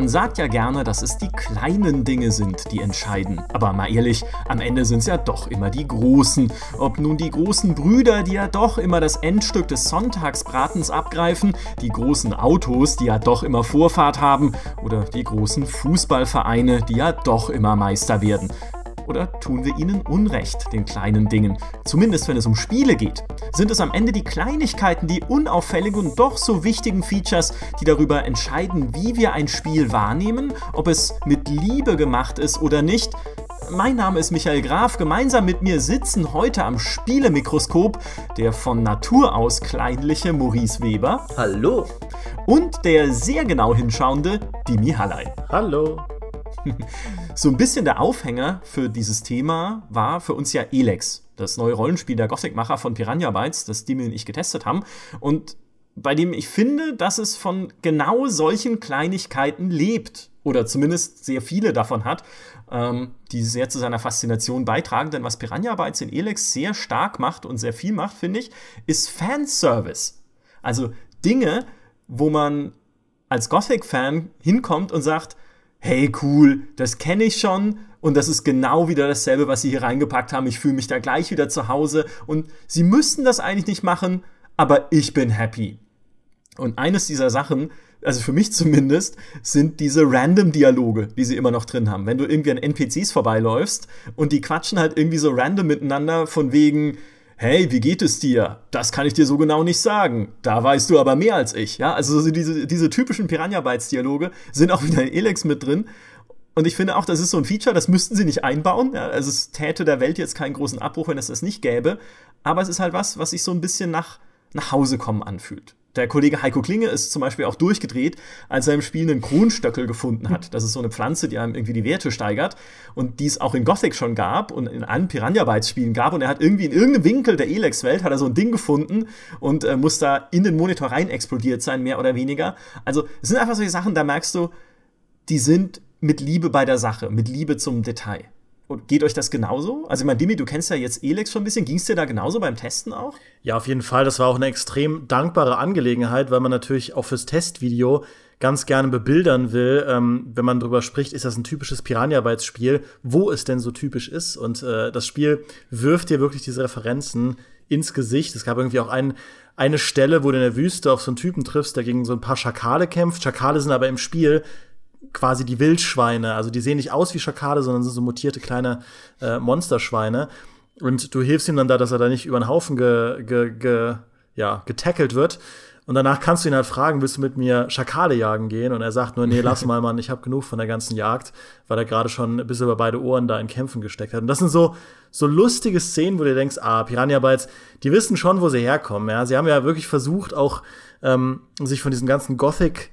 Man sagt ja gerne, dass es die kleinen Dinge sind, die entscheiden. Aber mal ehrlich, am Ende sind es ja doch immer die großen. Ob nun die großen Brüder, die ja doch immer das Endstück des Sonntagsbratens abgreifen, die großen Autos, die ja doch immer Vorfahrt haben, oder die großen Fußballvereine, die ja doch immer Meister werden oder tun wir ihnen Unrecht, den kleinen Dingen? Zumindest wenn es um Spiele geht. Sind es am Ende die Kleinigkeiten, die unauffälligen und doch so wichtigen Features, die darüber entscheiden, wie wir ein Spiel wahrnehmen, ob es mit Liebe gemacht ist oder nicht? Mein Name ist Michael Graf. Gemeinsam mit mir sitzen heute am Spielemikroskop der von Natur aus kleinliche Maurice Weber. Hallo. Und der sehr genau hinschauende Dimi Hallei. Hallo. so ein bisschen der Aufhänger für dieses Thema war für uns ja Elex, das neue Rollenspiel der Gothic-Macher von Piranha Bytes, das Dimi und ich getestet haben. Und bei dem ich finde, dass es von genau solchen Kleinigkeiten lebt. Oder zumindest sehr viele davon hat, ähm, die sehr zu seiner Faszination beitragen. Denn was Piranha Bytes in Elex sehr stark macht und sehr viel macht, finde ich, ist Fanservice. Also Dinge, wo man als Gothic-Fan hinkommt und sagt, hey cool, das kenne ich schon und das ist genau wieder dasselbe, was sie hier reingepackt haben. Ich fühle mich da gleich wieder zu Hause und sie müssten das eigentlich nicht machen, aber ich bin happy. Und eines dieser Sachen, also für mich zumindest, sind diese Random-Dialoge, die sie immer noch drin haben. Wenn du irgendwie an NPCs vorbeiläufst und die quatschen halt irgendwie so random miteinander von wegen, hey, wie geht es dir? Das kann ich dir so genau nicht sagen. Da weißt du aber mehr als ich. Ja, also so diese, diese typischen Piranha Bytes Dialoge sind auch wieder in Elex mit drin. Und ich finde auch, das ist so ein Feature, das müssten sie nicht einbauen. Ja, also es täte der Welt jetzt keinen großen Abbruch, wenn es das nicht gäbe. Aber es ist halt was, was sich so ein bisschen nach, nach Hause kommen anfühlt. Der Kollege Heiko Klinge ist zum Beispiel auch durchgedreht, als er im Spiel einen Kronstöckel gefunden hat. Das ist so eine Pflanze, die einem irgendwie die Werte steigert und die es auch in Gothic schon gab und in allen Piranha Bytes Spielen gab. Und er hat irgendwie in irgendeinem Winkel der Elex-Welt hat er so ein Ding gefunden und äh, muss da in den Monitor rein explodiert sein, mehr oder weniger. Also es sind einfach solche Sachen, da merkst du, die sind mit Liebe bei der Sache, mit Liebe zum Detail. Und geht euch das genauso? Also, ich meine, Dimi, du kennst ja jetzt Elex schon ein bisschen. Ging es dir da genauso beim Testen auch? Ja, auf jeden Fall. Das war auch eine extrem dankbare Angelegenheit, weil man natürlich auch fürs Testvideo ganz gerne bebildern will, ähm, wenn man darüber spricht, ist das ein typisches Piranha-Bytes-Spiel, wo es denn so typisch ist. Und äh, das Spiel wirft dir wirklich diese Referenzen ins Gesicht. Es gab irgendwie auch ein, eine Stelle, wo du in der Wüste auf so einen Typen triffst, der gegen so ein paar Schakale kämpft. Schakale sind aber im Spiel quasi die Wildschweine. Also die sehen nicht aus wie Schakale, sondern sind so mutierte kleine äh, Monsterschweine. Und du hilfst ihm dann da, dass er da nicht über den Haufen ge, ge, ge, ja, getackelt wird. Und danach kannst du ihn halt fragen, willst du mit mir Schakale jagen gehen? Und er sagt nur, nee, lass mal, Mann, ich habe genug von der ganzen Jagd, weil er gerade schon bis über beide Ohren da in Kämpfen gesteckt hat. Und das sind so, so lustige Szenen, wo du denkst, ah, Piranha Bytes, die wissen schon, wo sie herkommen. Ja? Sie haben ja wirklich versucht, auch ähm, sich von diesem ganzen Gothic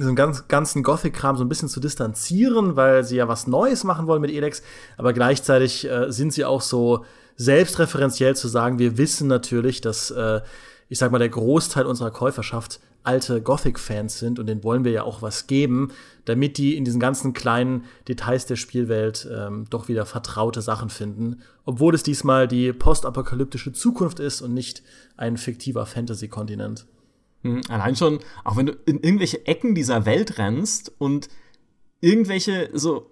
diesen ganz, ganzen Gothic-Kram so ein bisschen zu distanzieren, weil sie ja was Neues machen wollen mit Elex, aber gleichzeitig äh, sind sie auch so selbstreferenziell zu sagen, wir wissen natürlich, dass, äh, ich sag mal, der Großteil unserer Käuferschaft alte Gothic-Fans sind und denen wollen wir ja auch was geben, damit die in diesen ganzen kleinen Details der Spielwelt ähm, doch wieder vertraute Sachen finden, obwohl es diesmal die postapokalyptische Zukunft ist und nicht ein fiktiver Fantasy-Kontinent. Hm, allein schon, auch wenn du in irgendwelche Ecken dieser Welt rennst und irgendwelche so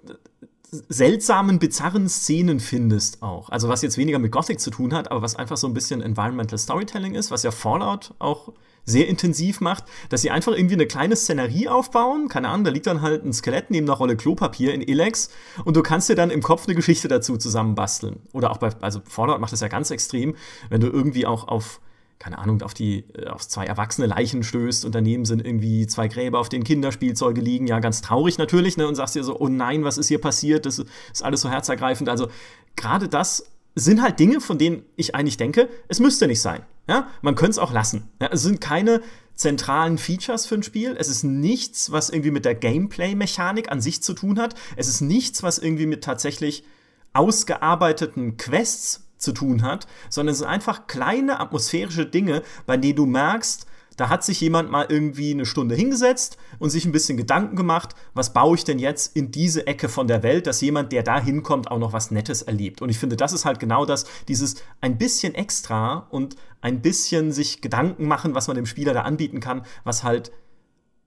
seltsamen, bizarren Szenen findest auch. Also was jetzt weniger mit Gothic zu tun hat, aber was einfach so ein bisschen Environmental Storytelling ist, was ja Fallout auch sehr intensiv macht, dass sie einfach irgendwie eine kleine Szenerie aufbauen. Keine Ahnung, da liegt dann halt ein Skelett neben einer Rolle Klopapier in Elex und du kannst dir dann im Kopf eine Geschichte dazu zusammenbasteln. Oder auch bei, also Fallout macht das ja ganz extrem, wenn du irgendwie auch auf keine Ahnung, auf die, äh, auf zwei erwachsene Leichen stößt und daneben sind irgendwie zwei Gräber, auf denen Kinderspielzeuge liegen. Ja, ganz traurig natürlich, ne? Und sagst dir so, oh nein, was ist hier passiert? Das ist alles so herzergreifend. Also, gerade das sind halt Dinge, von denen ich eigentlich denke, es müsste nicht sein. Ja, man könnte es auch lassen. Ja, es sind keine zentralen Features für ein Spiel. Es ist nichts, was irgendwie mit der Gameplay-Mechanik an sich zu tun hat. Es ist nichts, was irgendwie mit tatsächlich ausgearbeiteten Quests zu tun hat, sondern es sind einfach kleine atmosphärische Dinge, bei denen du merkst, da hat sich jemand mal irgendwie eine Stunde hingesetzt und sich ein bisschen Gedanken gemacht, was baue ich denn jetzt in diese Ecke von der Welt, dass jemand, der da hinkommt, auch noch was Nettes erlebt. Und ich finde, das ist halt genau das, dieses ein bisschen extra und ein bisschen sich Gedanken machen, was man dem Spieler da anbieten kann, was halt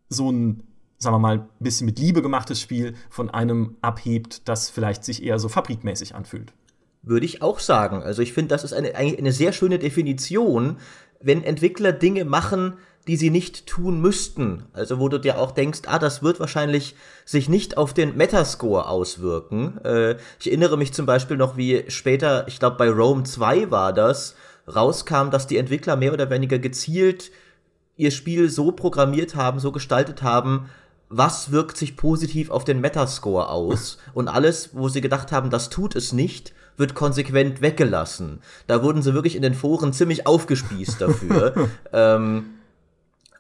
so ein sagen wir mal, ein bisschen mit Liebe gemachtes Spiel von einem abhebt, das vielleicht sich eher so fabrikmäßig anfühlt. Würde ich auch sagen. Also ich finde, das ist eine, eine sehr schöne Definition, wenn Entwickler Dinge machen, die sie nicht tun müssten. Also wo du dir auch denkst, ah, das wird wahrscheinlich sich nicht auf den Metascore auswirken. Äh, ich erinnere mich zum Beispiel noch, wie später, ich glaube bei Rome 2 war das, rauskam, dass die Entwickler mehr oder weniger gezielt ihr Spiel so programmiert haben, so gestaltet haben, was wirkt sich positiv auf den Metascore aus und alles, wo sie gedacht haben, das tut es nicht, wird konsequent weggelassen. Da wurden sie wirklich in den Foren ziemlich aufgespießt dafür. ähm,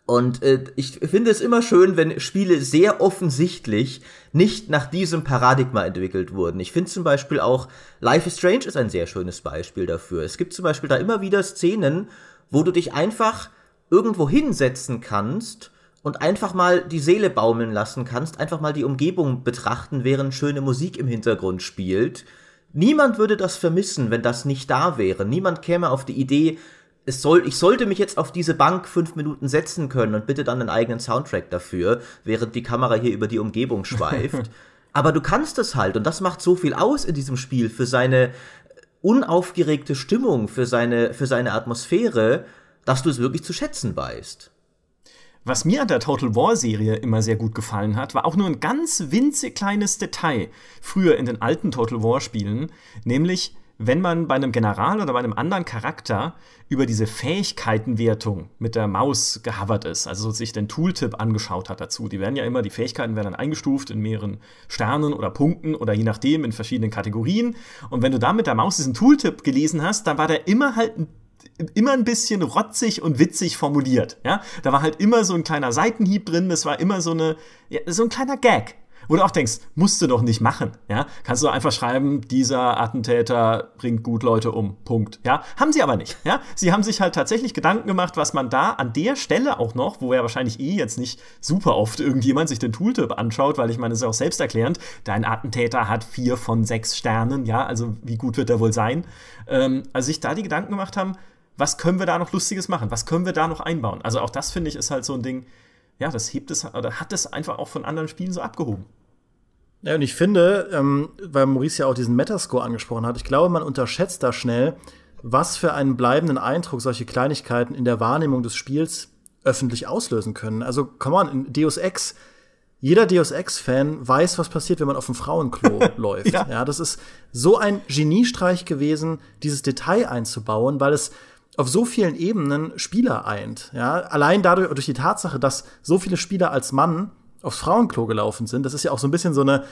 und äh, ich finde es immer schön, wenn Spiele sehr offensichtlich nicht nach diesem Paradigma entwickelt wurden. Ich finde zum Beispiel auch Life is Strange ist ein sehr schönes Beispiel dafür. Es gibt zum Beispiel da immer wieder Szenen, wo du dich einfach irgendwo hinsetzen kannst und einfach mal die Seele baumeln lassen kannst, einfach mal die Umgebung betrachten, während schöne Musik im Hintergrund spielt. Niemand würde das vermissen, wenn das nicht da wäre. Niemand käme auf die Idee, es soll, ich sollte mich jetzt auf diese Bank fünf Minuten setzen können und bitte dann einen eigenen Soundtrack dafür, während die Kamera hier über die Umgebung schweift. Aber du kannst es halt und das macht so viel aus in diesem Spiel für seine unaufgeregte Stimmung, für seine, für seine Atmosphäre, dass du es wirklich zu schätzen weißt. Was mir an der Total War Serie immer sehr gut gefallen hat, war auch nur ein ganz winzig kleines Detail früher in den alten Total War Spielen, nämlich wenn man bei einem General oder bei einem anderen Charakter über diese Fähigkeitenwertung mit der Maus gehovert ist, also sich den Tooltip angeschaut hat dazu. Die werden ja immer, die Fähigkeiten werden dann eingestuft in mehreren Sternen oder Punkten oder je nachdem in verschiedenen Kategorien. Und wenn du da mit der Maus diesen Tooltip gelesen hast, dann war der immer halt ein immer ein bisschen rotzig und witzig formuliert. Ja, da war halt immer so ein kleiner Seitenhieb drin. Das war immer so eine, ja, so ein kleiner Gag. Wo du auch denkst, musst du doch nicht machen, ja? Kannst du einfach schreiben, dieser Attentäter bringt gut Leute um, Punkt, ja? Haben sie aber nicht, ja? Sie haben sich halt tatsächlich Gedanken gemacht, was man da an der Stelle auch noch, wo ja wahrscheinlich eh jetzt nicht super oft irgendjemand sich den Tooltip anschaut, weil ich meine, es ist auch selbsterklärend, dein Attentäter hat vier von sechs Sternen, ja? Also wie gut wird er wohl sein? Ähm, also sich da die Gedanken gemacht haben, was können wir da noch Lustiges machen? Was können wir da noch einbauen? Also auch das finde ich ist halt so ein Ding, ja, das hebt es oder hat es einfach auch von anderen Spielen so abgehoben. Ja, und ich finde, ähm, weil Maurice ja auch diesen Metascore angesprochen hat, ich glaube, man unterschätzt da schnell, was für einen bleibenden Eindruck solche Kleinigkeiten in der Wahrnehmung des Spiels öffentlich auslösen können. Also, come on, in Deus Ex, jeder Deus Ex-Fan weiß, was passiert, wenn man auf dem Frauenklo läuft. Ja. ja, das ist so ein Geniestreich gewesen, dieses Detail einzubauen, weil es auf so vielen Ebenen Spieler eint. Ja, allein dadurch, durch die Tatsache, dass so viele Spieler als Mann aufs Frauenklo gelaufen sind. Das ist ja auch so ein bisschen so eine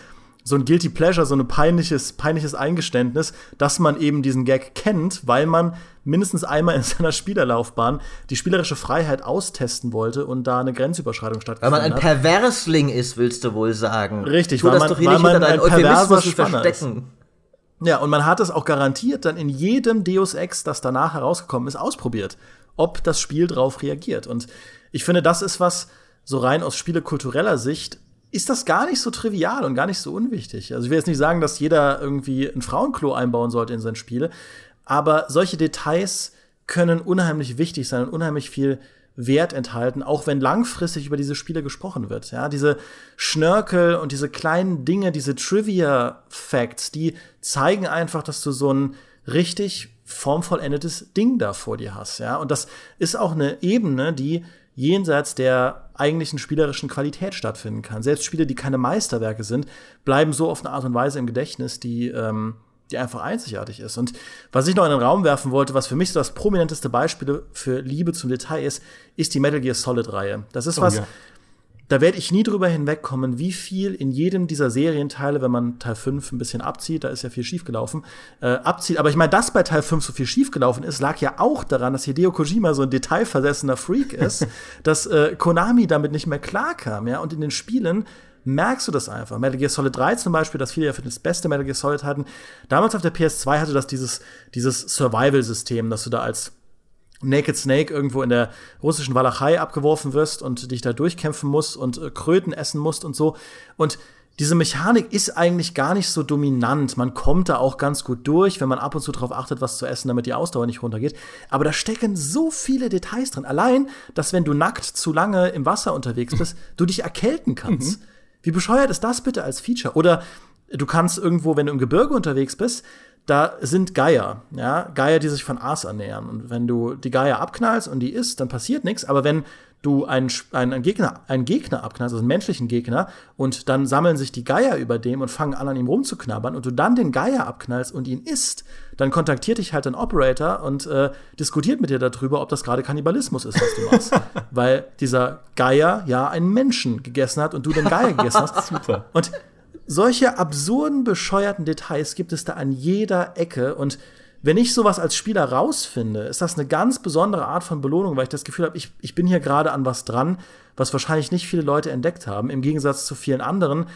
so ein guilty pleasure, so ein peinliches peinliches Eingeständnis, dass man eben diesen Gag kennt, weil man mindestens einmal in seiner Spielerlaufbahn die spielerische Freiheit austesten wollte und da eine Grenzüberschreitung stattgefunden hat. Weil man ein Perversling ist, willst du wohl sagen. Richtig, tu weil das man, doch hier nicht hinter deinen Euphemismus verstecken. Ist. Ja, und man hat es auch garantiert dann in jedem Deus Ex, das danach herausgekommen ist, ausprobiert, ob das Spiel drauf reagiert. Und ich finde, das ist was, so rein aus spielekultureller Sicht ist das gar nicht so trivial und gar nicht so unwichtig. Also ich will jetzt nicht sagen, dass jeder irgendwie ein Frauenklo einbauen sollte in sein Spiel, aber solche Details können unheimlich wichtig sein und unheimlich viel Wert enthalten, auch wenn langfristig über diese Spiele gesprochen wird. Ja, diese Schnörkel und diese kleinen Dinge, diese Trivia-Facts, die zeigen einfach, dass du so ein richtig formvollendetes Ding da vor dir hast. Ja, und das ist auch eine Ebene, die jenseits der eigentlichen spielerischen Qualität stattfinden kann. Selbst Spiele, die keine Meisterwerke sind, bleiben so auf eine Art und Weise im Gedächtnis, die, ähm, die einfach einzigartig ist. Und was ich noch in den Raum werfen wollte, was für mich so das prominenteste Beispiel für Liebe zum Detail ist, ist die Metal Gear Solid-Reihe. Das ist oh, was, ja da werde ich nie drüber hinwegkommen, wie viel in jedem dieser Serienteile, wenn man Teil 5 ein bisschen abzieht, da ist ja viel schiefgelaufen, äh, abzieht. Aber ich meine, dass bei Teil 5 so viel schiefgelaufen ist, lag ja auch daran, dass Hideo Kojima so ein detailversessener Freak ist, dass äh, Konami damit nicht mehr klarkam, ja. Und in den Spielen merkst du das einfach. Metal Gear Solid 3 zum Beispiel, das viele ja für das beste Metal Gear Solid hatten. Damals auf der PS2 hatte das dieses, dieses Survival-System, dass du da als Naked Snake irgendwo in der russischen Walachei abgeworfen wirst und dich da durchkämpfen musst und äh, Kröten essen musst und so. Und diese Mechanik ist eigentlich gar nicht so dominant. Man kommt da auch ganz gut durch, wenn man ab und zu darauf achtet, was zu essen, damit die Ausdauer nicht runtergeht. Aber da stecken so viele Details drin. Allein, dass wenn du nackt zu lange im Wasser unterwegs bist, du dich erkälten kannst. Mhm. Wie bescheuert ist das bitte als Feature? Oder du kannst irgendwo, wenn du im Gebirge unterwegs bist, da sind Geier, ja, Geier, die sich von Aas ernähren. Und wenn du die Geier abknallst und die isst, dann passiert nichts. Aber wenn du einen, einen, Gegner, einen Gegner abknallst, also einen menschlichen Gegner, und dann sammeln sich die Geier über dem und fangen an, an ihm rumzuknabbern, und du dann den Geier abknallst und ihn isst, dann kontaktiert dich halt ein Operator und äh, diskutiert mit dir darüber, ob das gerade Kannibalismus ist, was du machst. Weil dieser Geier ja einen Menschen gegessen hat und du den Geier gegessen hast. Super. Und solche absurden, bescheuerten Details gibt es da an jeder Ecke und wenn ich sowas als Spieler rausfinde, ist das eine ganz besondere Art von Belohnung, weil ich das Gefühl habe, ich, ich bin hier gerade an was dran, was wahrscheinlich nicht viele Leute entdeckt haben, im Gegensatz zu vielen anderen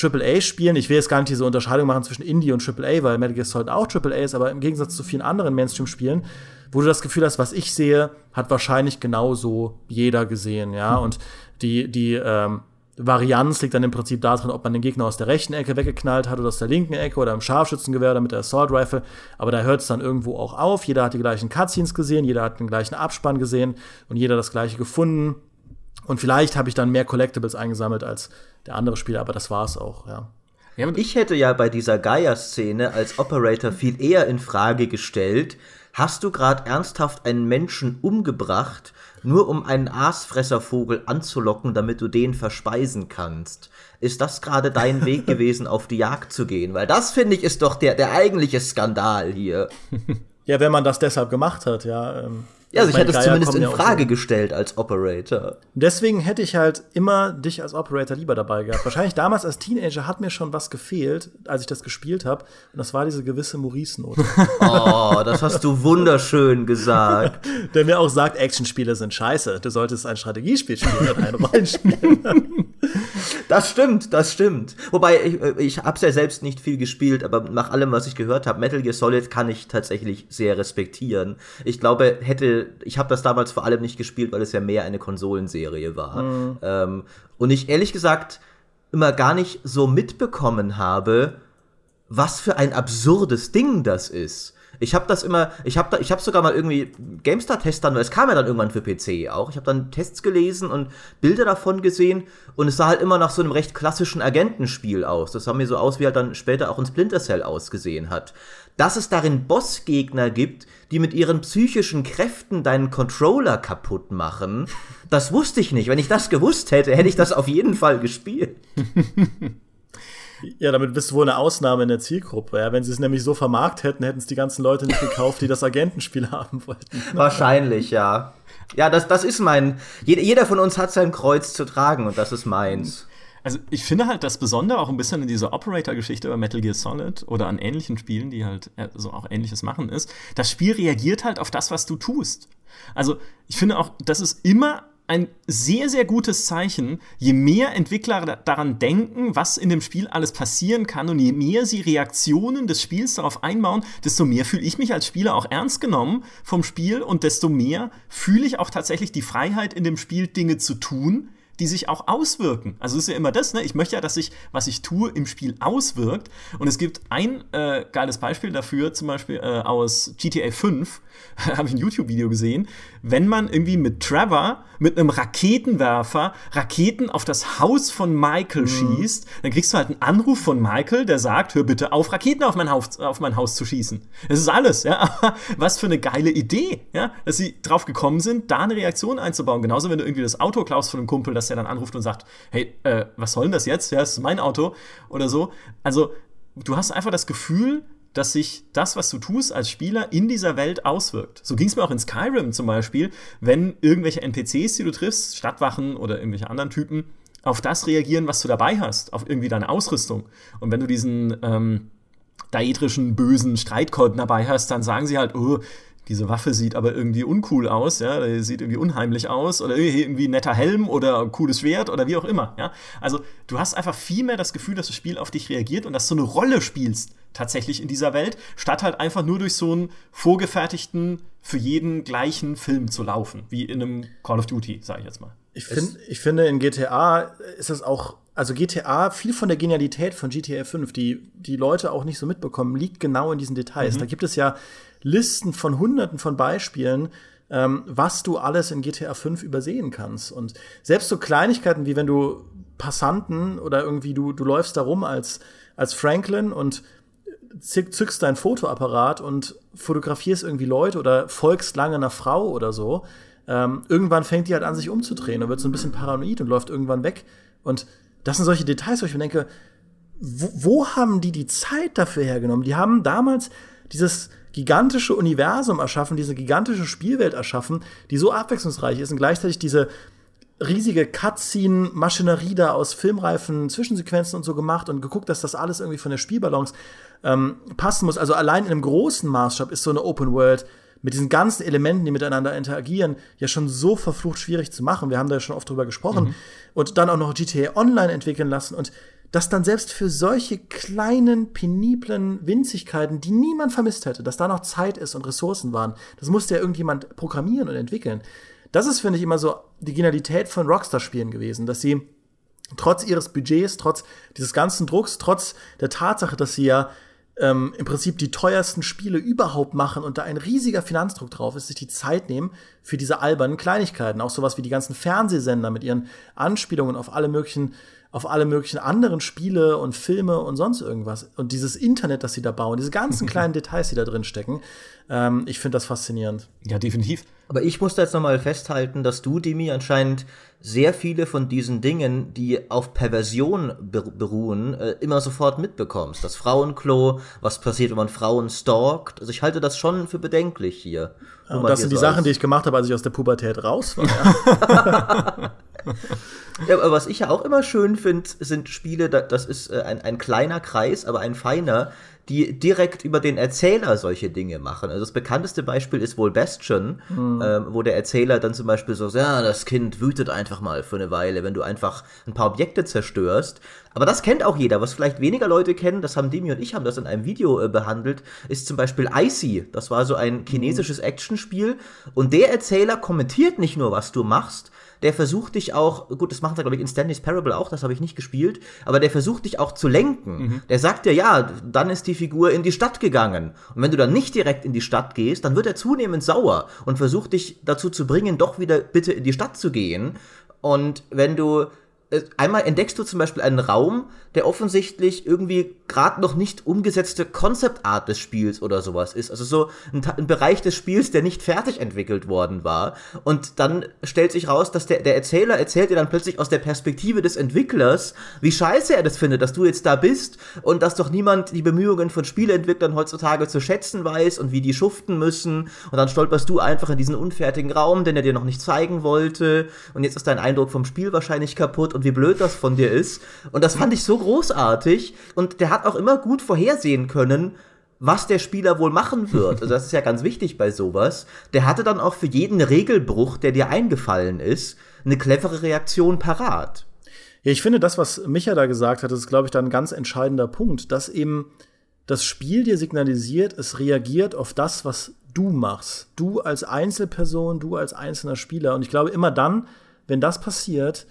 AAA-Spielen. Ich will jetzt gar nicht diese Unterscheidung machen zwischen Indie und AAA, weil Metal Gear Solid auch AAA ist, aber im Gegensatz zu vielen anderen Mainstream-Spielen, wo du das Gefühl hast, was ich sehe, hat wahrscheinlich genauso jeder gesehen, ja. Mhm. Und die, die, ähm, Varianz liegt dann im Prinzip darin, ob man den Gegner aus der rechten Ecke weggeknallt hat oder aus der linken Ecke oder im Scharfschützengewehr oder mit der Assault Rifle. Aber da hört es dann irgendwo auch auf. Jeder hat die gleichen Cutscenes gesehen, jeder hat den gleichen Abspann gesehen und jeder das gleiche gefunden. Und vielleicht habe ich dann mehr Collectibles eingesammelt als der andere Spieler, aber das war es auch, ja. Ich hätte ja bei dieser Gaia-Szene als Operator viel eher in Frage gestellt, hast du gerade ernsthaft einen Menschen umgebracht, nur um einen Aasfresservogel anzulocken, damit du den verspeisen kannst. Ist das gerade dein Weg gewesen, auf die Jagd zu gehen? Weil das, finde ich, ist doch der, der eigentliche Skandal hier. Ja, wenn man das deshalb gemacht hat, ja. Ähm ja, also ich hätte es zumindest in Frage gestellt als Operator. Deswegen hätte ich halt immer dich als Operator lieber dabei gehabt. Wahrscheinlich damals als Teenager hat mir schon was gefehlt, als ich das gespielt habe. Und das war diese gewisse Maurice-Note. Oh, das hast du wunderschön gesagt. Der mir auch sagt, Actionspiele sind scheiße. Du solltest ein Strategiespiel spielen und ein Rollenspiel. das stimmt, das stimmt. Wobei, ich, ich hab's ja selbst nicht viel gespielt, aber nach allem, was ich gehört habe, Metal Gear Solid kann ich tatsächlich sehr respektieren. Ich glaube, hätte ich habe das damals vor allem nicht gespielt, weil es ja mehr eine Konsolenserie war. Mhm. Ähm, und ich ehrlich gesagt immer gar nicht so mitbekommen habe, was für ein absurdes Ding das ist. Ich habe das immer, ich habe ich habe sogar mal irgendwie GameStar-Testern, weil es kam ja dann irgendwann für PC auch. Ich habe dann Tests gelesen und Bilder davon gesehen und es sah halt immer nach so einem recht klassischen Agentenspiel aus. Das sah mir so aus, wie halt dann später auch ein Splinter Cell ausgesehen hat. Dass es darin Bossgegner gibt, die mit ihren psychischen Kräften deinen Controller kaputt machen, das wusste ich nicht. Wenn ich das gewusst hätte, hätte ich das auf jeden Fall gespielt. Ja, damit bist du wohl eine Ausnahme in der Zielgruppe. Ja, wenn sie es nämlich so vermarkt hätten, hätten es die ganzen Leute nicht gekauft, die das Agentenspiel haben wollten. Wahrscheinlich, ja. Ja, das, das ist mein. Jeder von uns hat sein Kreuz zu tragen und das ist meins. Also ich finde halt das Besondere auch ein bisschen in dieser Operator-Geschichte bei Metal Gear Solid oder an ähnlichen Spielen, die halt äh, so auch ähnliches machen, ist, das Spiel reagiert halt auf das, was du tust. Also ich finde auch, das ist immer ein sehr, sehr gutes Zeichen, je mehr Entwickler daran denken, was in dem Spiel alles passieren kann und je mehr sie Reaktionen des Spiels darauf einbauen, desto mehr fühle ich mich als Spieler auch ernst genommen vom Spiel und desto mehr fühle ich auch tatsächlich die Freiheit in dem Spiel, Dinge zu tun, die sich auch auswirken. Also es ist ja immer das, ne? Ich möchte ja, dass sich, was ich tue, im Spiel auswirkt. Und es gibt ein äh, geiles Beispiel dafür, zum Beispiel äh, aus GTA 5, habe ich ein YouTube-Video gesehen, wenn man irgendwie mit Trevor mit einem Raketenwerfer Raketen auf das Haus von Michael mhm. schießt, dann kriegst du halt einen Anruf von Michael, der sagt, hör bitte auf, Raketen auf mein Haus, auf mein Haus zu schießen. Das ist alles, ja. Aber was für eine geile Idee, ja, dass sie drauf gekommen sind, da eine Reaktion einzubauen. Genauso, wenn du irgendwie das Auto klaust von einem Kumpel, dass der dann anruft und sagt, hey, äh, was soll denn das jetzt? Ja, das ist mein Auto oder so. Also, du hast einfach das Gefühl, dass sich das, was du tust als Spieler, in dieser Welt auswirkt. So ging es mir auch in Skyrim zum Beispiel, wenn irgendwelche NPCs, die du triffst, Stadtwachen oder irgendwelche anderen Typen, auf das reagieren, was du dabei hast, auf irgendwie deine Ausrüstung. Und wenn du diesen ähm, daedrischen, bösen Streitkolben dabei hast, dann sagen sie halt, oh, diese Waffe sieht aber irgendwie uncool aus, ja, die sieht irgendwie unheimlich aus oder irgendwie ein netter Helm oder cooles Schwert oder wie auch immer, ja. Also du hast einfach viel mehr das Gefühl, dass das Spiel auf dich reagiert und dass du eine Rolle spielst tatsächlich in dieser Welt, statt halt einfach nur durch so einen vorgefertigten, für jeden gleichen Film zu laufen, wie in einem Call of Duty, sage ich jetzt mal. Ich, find, ich finde, in GTA ist es auch also GTA, viel von der Genialität von GTA 5, die die Leute auch nicht so mitbekommen, liegt genau in diesen Details. Mhm. Da gibt es ja Listen von hunderten von Beispielen, ähm, was du alles in GTA 5 übersehen kannst. Und selbst so Kleinigkeiten wie wenn du Passanten oder irgendwie du, du läufst da rum als, als Franklin und zückst dein Fotoapparat und fotografierst irgendwie Leute oder folgst lange einer Frau oder so. Ähm, irgendwann fängt die halt an, sich umzudrehen und wird so ein bisschen paranoid und läuft irgendwann weg. Und das sind solche Details, wo ich mir denke, wo, wo haben die die Zeit dafür hergenommen? Die haben damals dieses gigantische Universum erschaffen, diese gigantische Spielwelt erschaffen, die so abwechslungsreich ist und gleichzeitig diese riesige Cutscene-Maschinerie da aus filmreifen Zwischensequenzen und so gemacht und geguckt, dass das alles irgendwie von der Spielbalance ähm, passen muss. Also allein in einem großen Maßstab ist so eine Open World mit diesen ganzen Elementen, die miteinander interagieren, ja schon so verflucht schwierig zu machen. Wir haben da ja schon oft drüber gesprochen. Mhm. Und dann auch noch GTA Online entwickeln lassen und dass dann selbst für solche kleinen, peniblen Winzigkeiten, die niemand vermisst hätte, dass da noch Zeit ist und Ressourcen waren, das musste ja irgendjemand programmieren und entwickeln. Das ist, finde ich, immer so die Genialität von Rockstar-Spielen gewesen, dass sie trotz ihres Budgets, trotz dieses ganzen Drucks, trotz der Tatsache, dass sie ja ähm, im Prinzip die teuersten Spiele überhaupt machen und da ein riesiger Finanzdruck drauf ist, sich die Zeit nehmen für diese albernen Kleinigkeiten. Auch sowas wie die ganzen Fernsehsender mit ihren Anspielungen auf alle möglichen auf alle möglichen anderen Spiele und Filme und sonst irgendwas. Und dieses Internet, das sie da bauen, diese ganzen kleinen Details, die da drin stecken, ähm, ich finde das faszinierend. Ja, definitiv. Aber ich muss da jetzt nochmal festhalten, dass du, Demi, anscheinend sehr viele von diesen Dingen, die auf Perversion beruhen, äh, immer sofort mitbekommst. Das Frauenklo, was passiert, wenn man Frauen stalkt. Also ich halte das schon für bedenklich hier. Ja, und das sind die Sachen, die ich gemacht habe, als ich aus der Pubertät raus war. Ja. Ja, aber was ich ja auch immer schön finde, sind Spiele, das ist äh, ein, ein kleiner Kreis, aber ein feiner, die direkt über den Erzähler solche Dinge machen. Also das bekannteste Beispiel ist wohl Bastion, mhm. ähm, wo der Erzähler dann zum Beispiel so, ja, das Kind wütet einfach mal für eine Weile, wenn du einfach ein paar Objekte zerstörst. Aber das kennt auch jeder. Was vielleicht weniger Leute kennen, das haben Demi und ich haben das in einem Video äh, behandelt, ist zum Beispiel Icy. Das war so ein chinesisches mhm. Actionspiel. Und der Erzähler kommentiert nicht nur, was du machst, der versucht dich auch, gut, das macht er, glaube ich, in Stanley's Parable auch, das habe ich nicht gespielt, aber der versucht dich auch zu lenken. Mhm. Der sagt dir, ja, dann ist die Figur in die Stadt gegangen. Und wenn du dann nicht direkt in die Stadt gehst, dann wird er zunehmend sauer und versucht dich dazu zu bringen, doch wieder bitte in die Stadt zu gehen. Und wenn du einmal entdeckst du zum Beispiel einen Raum, der offensichtlich irgendwie gerade noch nicht umgesetzte Concept Art des Spiels oder sowas ist. Also so ein, ein, Bereich des Spiels, der nicht fertig entwickelt worden war. Und dann stellt sich raus, dass der, der Erzähler erzählt dir dann plötzlich aus der Perspektive des Entwicklers, wie scheiße er das findet, dass du jetzt da bist und dass doch niemand die Bemühungen von Spieleentwicklern heutzutage zu schätzen weiß und wie die schuften müssen. Und dann stolperst du einfach in diesen unfertigen Raum, den er dir noch nicht zeigen wollte. Und jetzt ist dein Eindruck vom Spiel wahrscheinlich kaputt und wie blöd das von dir ist. Und das fand ich so großartig. Und der hat auch immer gut vorhersehen können, was der Spieler wohl machen wird. Also das ist ja ganz wichtig bei sowas. Der hatte dann auch für jeden Regelbruch, der dir eingefallen ist, eine clevere Reaktion parat. Ja, ich finde, das, was Micha da gesagt hat, ist, glaube ich, da ein ganz entscheidender Punkt, dass eben das Spiel dir signalisiert, es reagiert auf das, was du machst. Du als Einzelperson, du als einzelner Spieler. Und ich glaube, immer dann, wenn das passiert,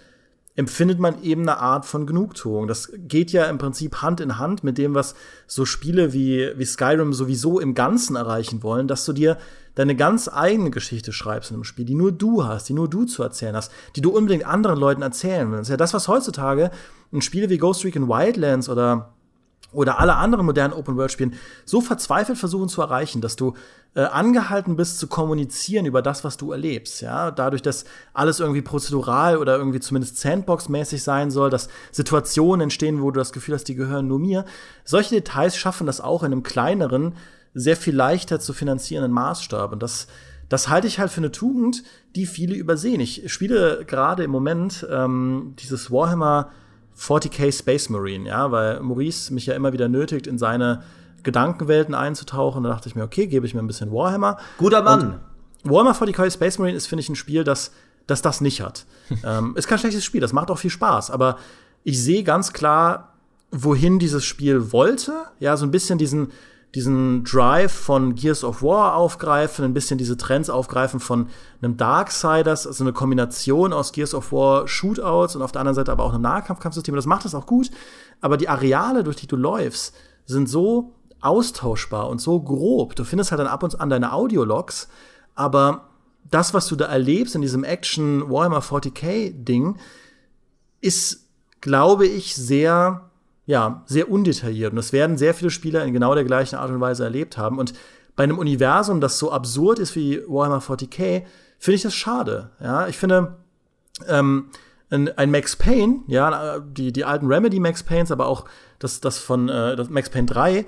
empfindet man eben eine Art von Genugtuung. Das geht ja im Prinzip Hand in Hand mit dem, was so Spiele wie, wie Skyrim sowieso im Ganzen erreichen wollen, dass du dir deine ganz eigene Geschichte schreibst in einem Spiel, die nur du hast, die nur du zu erzählen hast, die du unbedingt anderen Leuten erzählen willst. Ja, das, was heutzutage in Spiele wie Ghost Recon Wildlands oder oder alle anderen modernen Open-World-Spielen so verzweifelt versuchen zu erreichen, dass du äh, angehalten bist zu kommunizieren über das, was du erlebst. Ja, dadurch, dass alles irgendwie prozedural oder irgendwie zumindest Sandbox-mäßig sein soll, dass Situationen entstehen, wo du das Gefühl hast, die gehören nur mir. Solche Details schaffen das auch in einem kleineren, sehr viel leichter zu finanzierenden Maßstab. Und das, das halte ich halt für eine Tugend, die viele übersehen. Ich spiele gerade im Moment ähm, dieses Warhammer 40k Space Marine, ja, weil Maurice mich ja immer wieder nötigt, in seine Gedankenwelten einzutauchen. Da dachte ich mir, okay, gebe ich mir ein bisschen Warhammer. Guter Mann. Und Warhammer 40k Space Marine ist, finde ich, ein Spiel, das, das das nicht hat. ähm, ist kein schlechtes Spiel, das macht auch viel Spaß, aber ich sehe ganz klar, wohin dieses Spiel wollte. Ja, so ein bisschen diesen, diesen Drive von Gears of War aufgreifen, ein bisschen diese Trends aufgreifen von einem Darksiders, also eine Kombination aus Gears of War Shootouts und auf der anderen Seite aber auch einem Nahkampfkampfsystem. Das macht das auch gut, aber die Areale, durch die du läufst, sind so austauschbar und so grob. Du findest halt dann ab und an deine Audiologs, aber das, was du da erlebst in diesem Action Warhammer 40k Ding, ist, glaube ich, sehr ja, sehr undetailliert. Und das werden sehr viele Spieler in genau der gleichen Art und Weise erlebt haben. Und bei einem Universum, das so absurd ist wie Warhammer 40k, finde ich das schade. Ja, ich finde, ähm, ein, Max Payne, ja, die, die alten Remedy Max Paynes, aber auch das, das von äh, das Max Payne 3,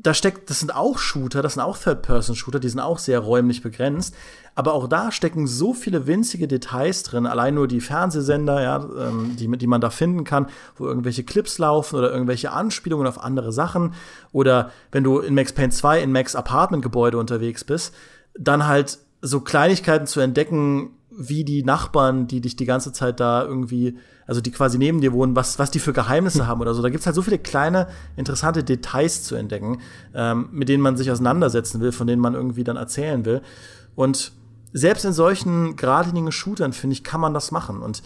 da steckt, das sind auch Shooter, das sind auch Third-Person-Shooter, die sind auch sehr räumlich begrenzt. Aber auch da stecken so viele winzige Details drin, allein nur die Fernsehsender, ja, ähm, die, die man da finden kann, wo irgendwelche Clips laufen oder irgendwelche Anspielungen auf andere Sachen. Oder wenn du in Max Payne 2 in Max Apartment-Gebäude unterwegs bist, dann halt so Kleinigkeiten zu entdecken, wie die Nachbarn, die dich die ganze Zeit da irgendwie also die quasi neben dir wohnen, was, was die für Geheimnisse haben oder so. Da gibt's halt so viele kleine, interessante Details zu entdecken, ähm, mit denen man sich auseinandersetzen will, von denen man irgendwie dann erzählen will. Und selbst in solchen geradlinigen Shootern, finde ich, kann man das machen. Und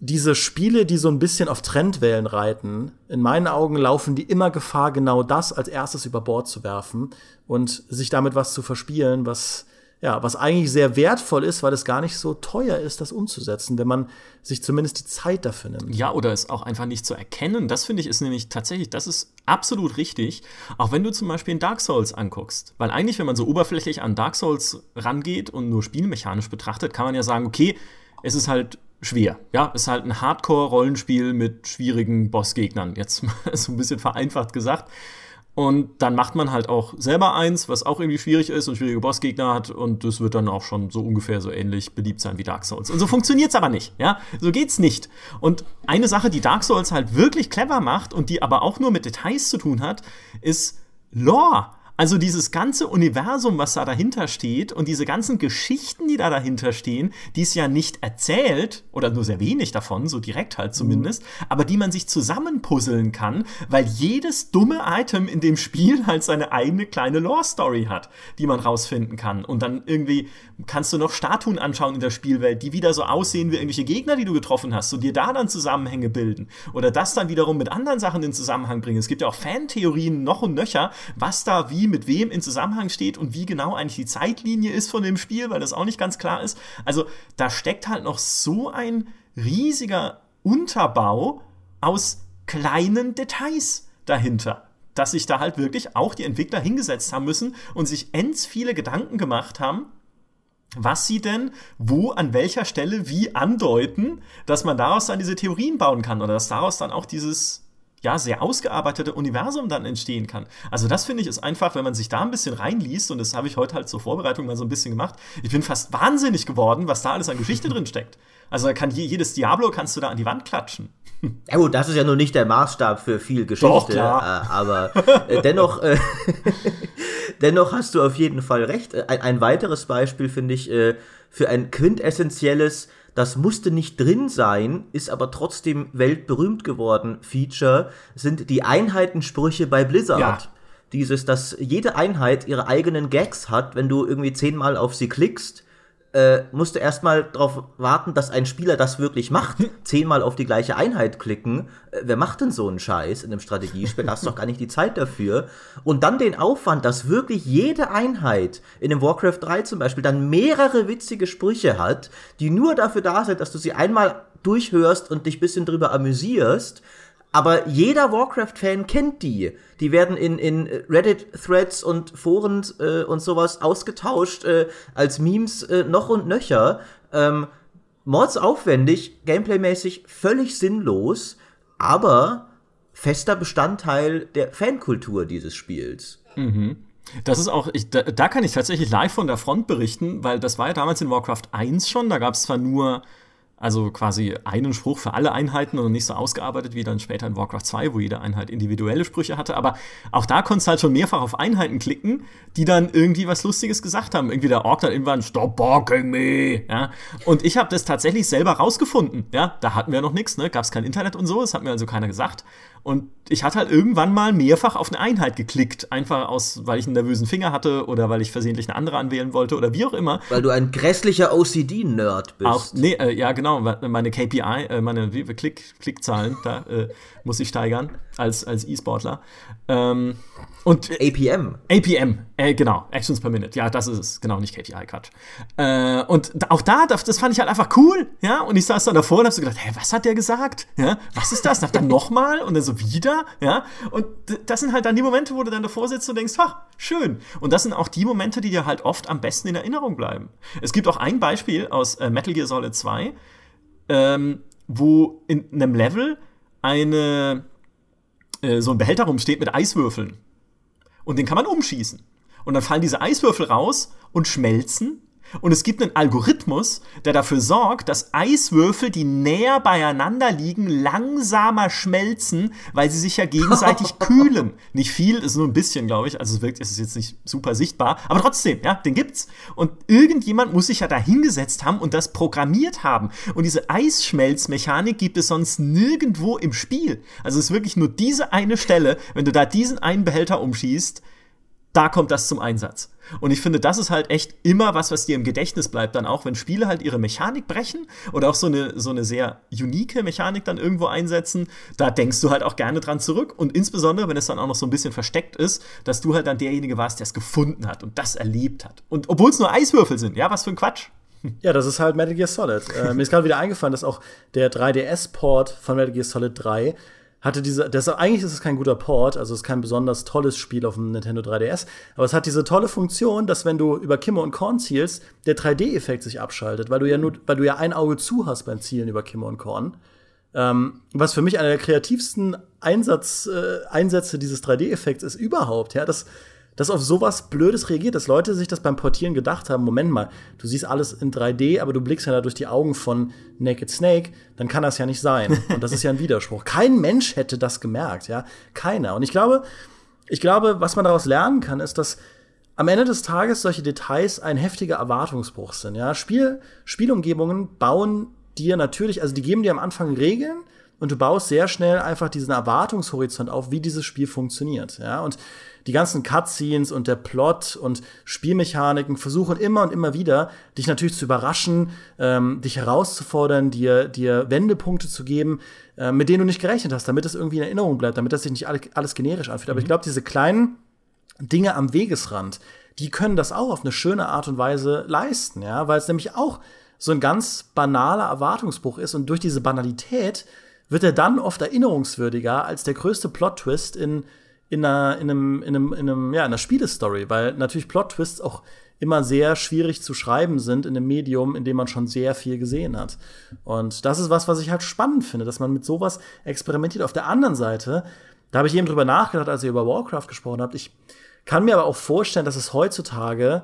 diese Spiele, die so ein bisschen auf Trendwellen reiten, in meinen Augen laufen die immer Gefahr, genau das als erstes über Bord zu werfen und sich damit was zu verspielen, was ja, was eigentlich sehr wertvoll ist, weil es gar nicht so teuer ist, das umzusetzen, wenn man sich zumindest die Zeit dafür nimmt. Ja, oder es auch einfach nicht zu erkennen. Das finde ich ist nämlich tatsächlich, das ist absolut richtig. Auch wenn du zum Beispiel in Dark Souls anguckst. Weil eigentlich, wenn man so oberflächlich an Dark Souls rangeht und nur spielmechanisch betrachtet, kann man ja sagen, okay, es ist halt schwer. Ja, es ist halt ein Hardcore-Rollenspiel mit schwierigen Bossgegnern. Jetzt so ein bisschen vereinfacht gesagt. Und dann macht man halt auch selber eins, was auch irgendwie schwierig ist und schwierige Bossgegner hat. Und das wird dann auch schon so ungefähr so ähnlich beliebt sein wie Dark Souls. Und so funktioniert's aber nicht, ja. So geht's nicht. Und eine Sache, die Dark Souls halt wirklich clever macht und die aber auch nur mit Details zu tun hat, ist Lore. Also dieses ganze Universum, was da dahinter steht und diese ganzen Geschichten, die da dahinter stehen, die es ja nicht erzählt oder nur sehr wenig davon, so direkt halt zumindest, mhm. aber die man sich zusammenpuzzeln kann, weil jedes dumme Item in dem Spiel halt seine eigene kleine Lore-Story hat, die man rausfinden kann. Und dann irgendwie kannst du noch Statuen anschauen in der Spielwelt, die wieder so aussehen wie irgendwelche Gegner, die du getroffen hast und dir da dann Zusammenhänge bilden. Oder das dann wiederum mit anderen Sachen in Zusammenhang bringen. Es gibt ja auch Fantheorien noch und nöcher, was da wie mit wem in Zusammenhang steht und wie genau eigentlich die Zeitlinie ist von dem Spiel, weil das auch nicht ganz klar ist. Also da steckt halt noch so ein riesiger Unterbau aus kleinen Details dahinter dass sich da halt wirklich auch die Entwickler hingesetzt haben müssen und sich ends viele Gedanken gemacht haben, was sie denn wo an welcher Stelle wie andeuten, dass man daraus dann diese Theorien bauen kann oder dass daraus dann auch dieses ja, sehr ausgearbeitete Universum dann entstehen kann. Also das finde ich ist einfach, wenn man sich da ein bisschen reinliest, und das habe ich heute halt zur Vorbereitung mal so ein bisschen gemacht, ich bin fast wahnsinnig geworden, was da alles an Geschichte drin steckt. Also da kann jedes Diablo kannst du da an die Wand klatschen. Ja gut, das ist ja nur nicht der Maßstab für viel Geschichte, Doch, klar. Äh, aber äh, dennoch, äh, dennoch hast du auf jeden Fall recht. Ein, ein weiteres Beispiel finde ich für ein quintessentielles das musste nicht drin sein, ist aber trotzdem weltberühmt geworden. Feature sind die Einheitensprüche bei Blizzard. Ja. Dieses, dass jede Einheit ihre eigenen Gags hat, wenn du irgendwie zehnmal auf sie klickst äh, musste erstmal darauf warten, dass ein Spieler das wirklich macht. Zehnmal auf die gleiche Einheit klicken. Äh, wer macht denn so einen Scheiß in einem Strategiespiel? Da hast du doch gar nicht die Zeit dafür. Und dann den Aufwand, dass wirklich jede Einheit in dem Warcraft 3 zum Beispiel dann mehrere witzige Sprüche hat, die nur dafür da sind, dass du sie einmal durchhörst und dich bisschen drüber amüsierst aber jeder Warcraft-Fan kennt die. Die werden in, in Reddit-Threads und Foren äh, und sowas ausgetauscht äh, als Memes äh, noch und nöcher. Ähm, Mords aufwendig, gameplaymäßig völlig sinnlos, aber fester Bestandteil der Fankultur dieses Spiels. Mhm. Das ist auch, ich, da, da, kann ich tatsächlich live von der Front berichten, weil das war ja damals in Warcraft 1 schon, da gab es zwar nur also quasi einen Spruch für alle Einheiten und nicht so ausgearbeitet wie dann später in Warcraft 2, wo jede Einheit individuelle Sprüche hatte. Aber auch da konntest du halt schon mehrfach auf Einheiten klicken, die dann irgendwie was Lustiges gesagt haben. Irgendwie der Ork dann irgendwann, stop barking me. Ja? Und ich habe das tatsächlich selber rausgefunden. Ja? Da hatten wir noch nichts, ne? gab es kein Internet und so, das hat mir also keiner gesagt. Und ich hatte halt irgendwann mal mehrfach auf eine Einheit geklickt. Einfach aus, weil ich einen nervösen Finger hatte oder weil ich versehentlich eine andere anwählen wollte oder wie auch immer. Weil du ein grässlicher OCD-Nerd bist. Auch, nee, äh, ja, genau. Meine KPI, äh, meine Klick, Klickzahlen, da äh, muss ich steigern als, als E-Sportler. Ähm, und APM. APM, äh, genau, Actions per Minute. Ja, das ist es. Genau, nicht KPI, Quatsch. Äh, und auch da, das fand ich halt einfach cool, ja. Und ich saß dann davor und hab so gedacht, hä, was hat der gesagt? Ja, was ist das? dann nochmal und dann so wieder, ja. Und das sind halt dann die Momente, wo du dann davor sitzt und denkst, ha, schön. Und das sind auch die Momente, die dir halt oft am besten in Erinnerung bleiben. Es gibt auch ein Beispiel aus äh, Metal Gear Solid 2, ähm, wo in einem Level eine äh, so ein Behälter rumsteht mit Eiswürfeln. Und den kann man umschießen. Und dann fallen diese Eiswürfel raus und schmelzen und es gibt einen Algorithmus, der dafür sorgt, dass Eiswürfel, die näher beieinander liegen, langsamer schmelzen, weil sie sich ja gegenseitig kühlen. Nicht viel, ist nur ein bisschen, glaube ich. Also es wirkt, es ist jetzt nicht super sichtbar, aber trotzdem, ja, den gibt's. Und irgendjemand muss sich ja da hingesetzt haben und das programmiert haben. Und diese Eisschmelzmechanik gibt es sonst nirgendwo im Spiel. Also es ist wirklich nur diese eine Stelle, wenn du da diesen einen Behälter umschießt, da kommt das zum Einsatz. Und ich finde, das ist halt echt immer was, was dir im Gedächtnis bleibt, dann auch, wenn Spiele halt ihre Mechanik brechen oder auch so eine, so eine sehr unique Mechanik dann irgendwo einsetzen, da denkst du halt auch gerne dran zurück. Und insbesondere, wenn es dann auch noch so ein bisschen versteckt ist, dass du halt dann derjenige warst, der es gefunden hat und das erlebt hat. Und obwohl es nur Eiswürfel sind, ja, was für ein Quatsch. Ja, das ist halt Metal Gear Solid. äh, mir ist gerade wieder eingefallen, dass auch der 3DS-Port von Metal Gear Solid 3 hatte diese, das, eigentlich ist es kein guter Port, also es ist kein besonders tolles Spiel auf dem Nintendo 3DS, aber es hat diese tolle Funktion, dass wenn du über Kimme und Korn zielst, der 3D-Effekt sich abschaltet, weil du ja nur, weil du ja ein Auge zu hast beim Zielen über Kimme und Korn. Ähm, was für mich einer der kreativsten Einsatz, äh, Einsätze dieses 3D-Effekts ist überhaupt, ja, das dass auf sowas Blödes reagiert, dass Leute sich das beim Portieren gedacht haben, Moment mal, du siehst alles in 3D, aber du blickst ja da durch die Augen von Naked Snake, dann kann das ja nicht sein. Und das ist ja ein Widerspruch. Kein Mensch hätte das gemerkt, ja, keiner. Und ich glaube, ich glaube, was man daraus lernen kann, ist, dass am Ende des Tages solche Details ein heftiger Erwartungsbruch sind, ja. Spiel, Spielumgebungen bauen dir natürlich, also die geben dir am Anfang Regeln, und du baust sehr schnell einfach diesen Erwartungshorizont auf, wie dieses Spiel funktioniert. Ja? Und die ganzen Cutscenes und der Plot und Spielmechaniken versuchen immer und immer wieder, dich natürlich zu überraschen, ähm, dich herauszufordern, dir, dir Wendepunkte zu geben, äh, mit denen du nicht gerechnet hast, damit es irgendwie in Erinnerung bleibt, damit das sich nicht alles, generisch anfühlt. Mhm. Aber ich mhm. glaube, diese kleinen Dinge am Wegesrand, die können das auch auf eine schöne Art und Weise leisten, ja, weil es nämlich auch so ein ganz banaler Erwartungsbruch ist und durch diese Banalität wird er dann oft erinnerungswürdiger als der größte Plot-Twist in in einer, in einem, in einem, in einem, ja, in einer Spielestory, weil natürlich Plot-Twists auch immer sehr schwierig zu schreiben sind in einem Medium, in dem man schon sehr viel gesehen hat. Und das ist was, was ich halt spannend finde, dass man mit sowas experimentiert. Auf der anderen Seite, da habe ich eben drüber nachgedacht, als ihr über Warcraft gesprochen habt. Ich kann mir aber auch vorstellen, dass es heutzutage,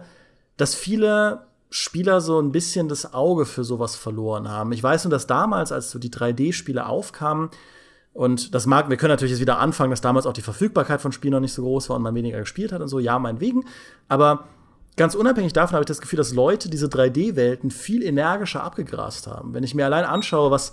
dass viele Spieler so ein bisschen das Auge für sowas verloren haben. Ich weiß nur, dass damals, als so die 3D-Spiele aufkamen, und das mag, wir können natürlich jetzt wieder anfangen, dass damals auch die Verfügbarkeit von Spielen noch nicht so groß war und man weniger gespielt hat und so, ja, meinetwegen. Aber ganz unabhängig davon habe ich das Gefühl, dass Leute diese 3D-Welten viel energischer abgegrast haben. Wenn ich mir allein anschaue, was,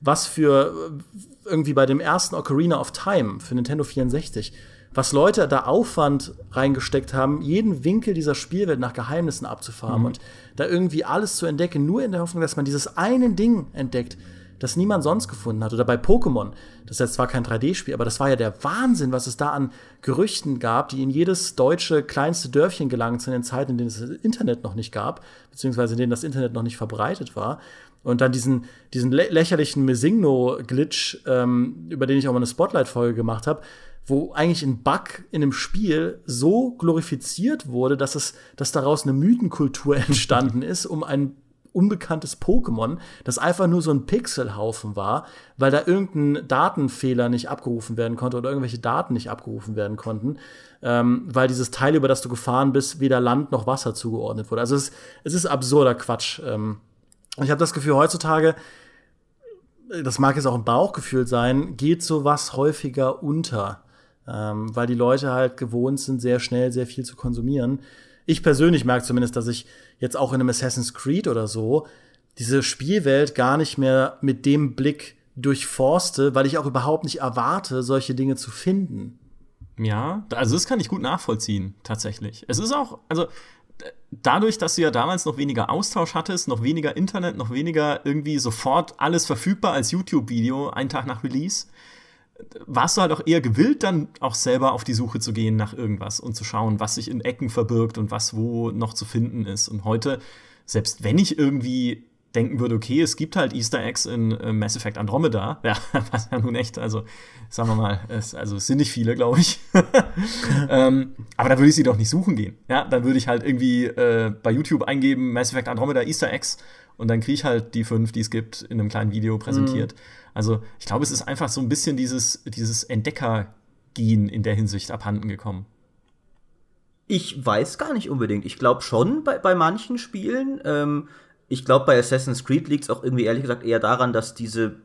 was für äh, irgendwie bei dem ersten Ocarina of Time für Nintendo 64, was Leute da Aufwand reingesteckt haben, jeden Winkel dieser Spielwelt nach Geheimnissen abzufahren mhm. und da irgendwie alles zu entdecken, nur in der Hoffnung, dass man dieses eine Ding entdeckt, das niemand sonst gefunden hat. Oder bei Pokémon, das ist jetzt zwar kein 3D-Spiel, aber das war ja der Wahnsinn, was es da an Gerüchten gab, die in jedes deutsche kleinste Dörfchen gelangt sind in Zeiten, in denen es das Internet noch nicht gab, beziehungsweise in denen das Internet noch nicht verbreitet war. Und dann diesen, diesen lä lächerlichen Mesigno-Glitch, ähm, über den ich auch mal eine Spotlight-Folge gemacht habe, wo eigentlich ein Bug in einem Spiel so glorifiziert wurde, dass es, dass daraus eine Mythenkultur entstanden ist, um ein unbekanntes Pokémon, das einfach nur so ein Pixelhaufen war, weil da irgendein Datenfehler nicht abgerufen werden konnte oder irgendwelche Daten nicht abgerufen werden konnten, ähm, weil dieses Teil, über das du gefahren bist, weder Land noch Wasser zugeordnet wurde. Also es, es ist absurder Quatsch. Ähm, ich habe das Gefühl, heutzutage, das mag jetzt auch ein Bauchgefühl sein, geht sowas häufiger unter. Ähm, weil die Leute halt gewohnt sind, sehr schnell sehr viel zu konsumieren ich persönlich merke zumindest, dass ich jetzt auch in einem Assassin's Creed oder so diese Spielwelt gar nicht mehr mit dem Blick durchforste, weil ich auch überhaupt nicht erwarte, solche Dinge zu finden. Ja, also das kann ich gut nachvollziehen, tatsächlich. Es ist auch, also dadurch, dass du ja damals noch weniger Austausch hattest, noch weniger Internet, noch weniger irgendwie sofort alles verfügbar als YouTube-Video, einen Tag nach Release, warst du halt auch eher gewillt, dann auch selber auf die Suche zu gehen nach irgendwas und zu schauen, was sich in Ecken verbirgt und was wo noch zu finden ist. Und heute, selbst wenn ich irgendwie denken würde, okay, es gibt halt Easter Eggs in äh, Mass Effect Andromeda. Ja, was ja nun echt, also sagen wir mal, es, also es sind nicht viele, glaube ich. ähm, aber da würde ich sie doch nicht suchen gehen. Ja, dann würde ich halt irgendwie äh, bei YouTube eingeben, Mass Effect Andromeda Easter Eggs und dann kriege ich halt die fünf, die es gibt, in einem kleinen Video präsentiert. Mhm. Also ich glaube, es ist einfach so ein bisschen dieses, dieses Entdecker-Gen in der Hinsicht abhanden gekommen. Ich weiß gar nicht unbedingt. Ich glaube schon bei, bei manchen Spielen. Ähm, ich glaube, bei Assassin's Creed liegt es auch irgendwie ehrlich gesagt eher daran, dass diese,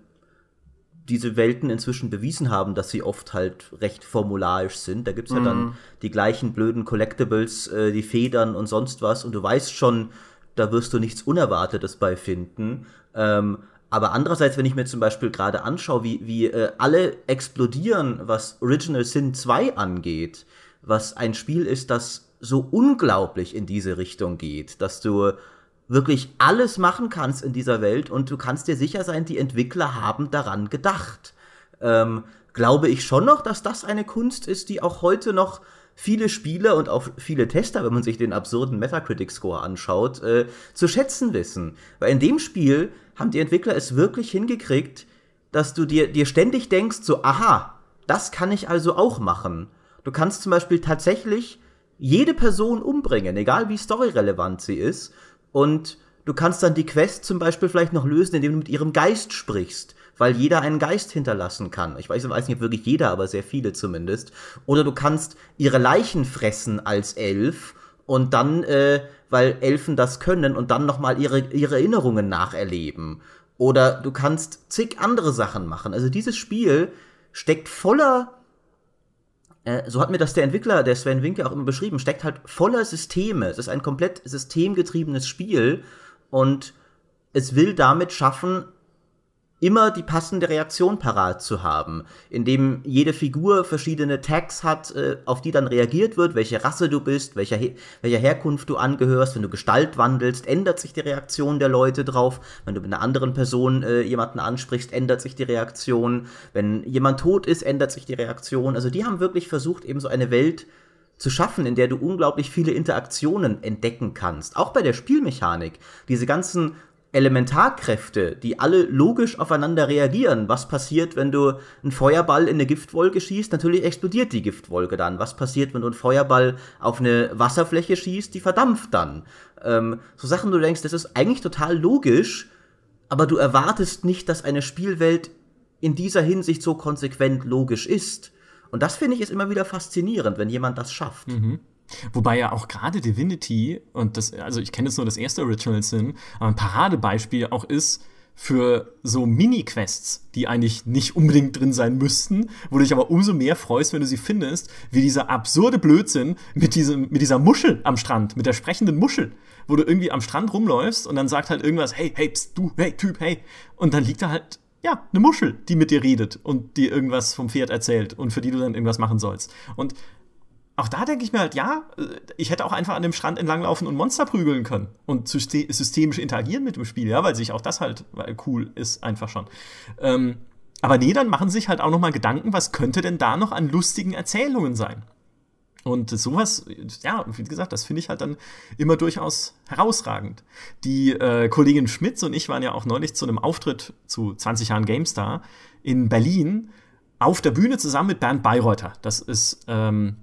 diese Welten inzwischen bewiesen haben, dass sie oft halt recht formularisch sind. Da gibt es ja dann mhm. die gleichen blöden Collectibles, äh, die Federn und sonst was. Und du weißt schon, da wirst du nichts Unerwartetes bei finden. Ähm, aber andererseits, wenn ich mir zum Beispiel gerade anschaue, wie, wie äh, alle explodieren, was Original Sin 2 angeht, was ein Spiel ist, das so unglaublich in diese Richtung geht, dass du wirklich alles machen kannst in dieser Welt und du kannst dir sicher sein, die Entwickler haben daran gedacht. Ähm, glaube ich schon noch, dass das eine Kunst ist, die auch heute noch viele Spieler und auch viele Tester, wenn man sich den absurden Metacritic-Score anschaut, äh, zu schätzen wissen. Weil in dem Spiel haben die Entwickler es wirklich hingekriegt, dass du dir, dir ständig denkst, so, aha, das kann ich also auch machen. Du kannst zum Beispiel tatsächlich jede Person umbringen, egal wie storyrelevant sie ist, und du kannst dann die Quest zum Beispiel vielleicht noch lösen, indem du mit ihrem Geist sprichst, weil jeder einen Geist hinterlassen kann. Ich weiß, ich weiß nicht, ob wirklich jeder, aber sehr viele zumindest. Oder du kannst ihre Leichen fressen als Elf und dann, äh, weil Elfen das können, und dann nochmal ihre, ihre Erinnerungen nacherleben. Oder du kannst zig andere Sachen machen. Also dieses Spiel steckt voller äh, so hat mir das der Entwickler, der Sven Winke, auch immer beschrieben, steckt halt voller Systeme. Es ist ein komplett systemgetriebenes Spiel und es will damit schaffen, immer die passende Reaktion parat zu haben, indem jede Figur verschiedene Tags hat, äh, auf die dann reagiert wird, welche Rasse du bist, welcher, He welcher Herkunft du angehörst. Wenn du Gestalt wandelst, ändert sich die Reaktion der Leute drauf. Wenn du mit einer anderen Person äh, jemanden ansprichst, ändert sich die Reaktion. Wenn jemand tot ist, ändert sich die Reaktion. Also die haben wirklich versucht, eben so eine Welt zu schaffen, in der du unglaublich viele Interaktionen entdecken kannst. Auch bei der Spielmechanik. Diese ganzen Elementarkräfte, die alle logisch aufeinander reagieren. Was passiert, wenn du einen Feuerball in eine Giftwolke schießt? Natürlich explodiert die Giftwolke dann. Was passiert, wenn du einen Feuerball auf eine Wasserfläche schießt? Die verdampft dann. Ähm, so Sachen, du denkst, das ist eigentlich total logisch, aber du erwartest nicht, dass eine Spielwelt in dieser Hinsicht so konsequent logisch ist. Und das finde ich ist immer wieder faszinierend, wenn jemand das schafft. Mhm. Wobei ja auch gerade Divinity, und das, also ich kenne jetzt nur das erste Original Sin, aber ein Paradebeispiel auch ist für so Mini-Quests, die eigentlich nicht unbedingt drin sein müssten, wo du dich aber umso mehr freust, wenn du sie findest, wie dieser absurde Blödsinn mit, diesem, mit dieser Muschel am Strand, mit der sprechenden Muschel, wo du irgendwie am Strand rumläufst und dann sagt halt irgendwas, hey, hey, pst, du, hey, Typ, hey. Und dann liegt da halt ja, eine Muschel, die mit dir redet und dir irgendwas vom Pferd erzählt und für die du dann irgendwas machen sollst. Und auch da denke ich mir halt, ja, ich hätte auch einfach an dem Strand entlanglaufen und Monster prügeln können und systemisch interagieren mit dem Spiel, ja, weil sich auch das halt cool ist, einfach schon. Ähm, aber nee, dann machen sich halt auch noch mal Gedanken, was könnte denn da noch an lustigen Erzählungen sein? Und sowas, ja, wie gesagt, das finde ich halt dann immer durchaus herausragend. Die äh, Kollegin Schmitz und ich waren ja auch neulich zu einem Auftritt zu 20 Jahren GameStar in Berlin auf der Bühne zusammen mit Bernd Bayreuther. Das ist ähm,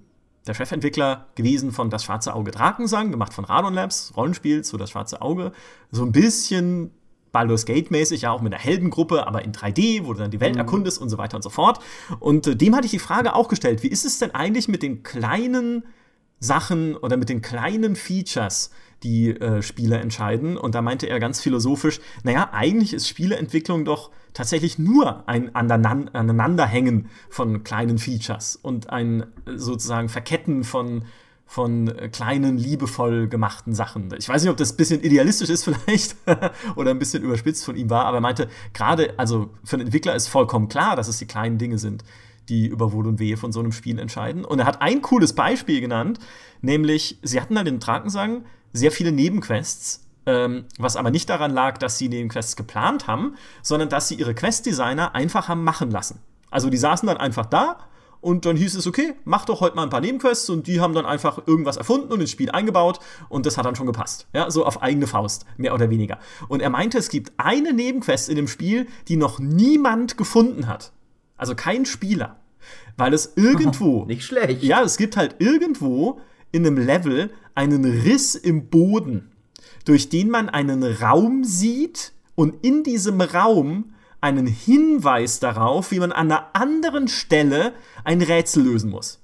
der Chefentwickler gewesen von Das Schwarze Auge Drakensang, gemacht von Radon Labs, Rollenspiel zu Das Schwarze Auge. So ein bisschen Baldur's Gate-mäßig, ja auch mit einer Heldengruppe, aber in 3D, wo du dann die Welt mhm. erkundest und so weiter und so fort. Und äh, dem hatte ich die Frage auch gestellt, wie ist es denn eigentlich mit den kleinen Sachen oder mit den kleinen Features, die äh, Spieler entscheiden. Und da meinte er ganz philosophisch, naja, eigentlich ist Spieleentwicklung doch tatsächlich nur ein Aneinanderhängen von kleinen Features und ein sozusagen Verketten von, von äh, kleinen, liebevoll gemachten Sachen. Ich weiß nicht, ob das ein bisschen idealistisch ist vielleicht oder ein bisschen überspitzt von ihm war, aber er meinte, gerade, also für einen Entwickler ist vollkommen klar, dass es die kleinen Dinge sind, die über Wohl und Wehe von so einem Spiel entscheiden. Und er hat ein cooles Beispiel genannt, nämlich, sie hatten halt den Drakensang sehr viele Nebenquests, ähm, was aber nicht daran lag, dass sie Nebenquests geplant haben, sondern dass sie ihre Questdesigner einfach haben machen lassen. Also die saßen dann einfach da und dann hieß es, okay, mach doch heute mal ein paar Nebenquests und die haben dann einfach irgendwas erfunden und ins Spiel eingebaut und das hat dann schon gepasst. Ja, so auf eigene Faust, mehr oder weniger. Und er meinte, es gibt eine Nebenquest in dem Spiel, die noch niemand gefunden hat. Also kein Spieler. Weil es irgendwo. Nicht schlecht. Ja, es gibt halt irgendwo in einem Level einen Riss im Boden, durch den man einen Raum sieht und in diesem Raum einen Hinweis darauf, wie man an einer anderen Stelle ein Rätsel lösen muss.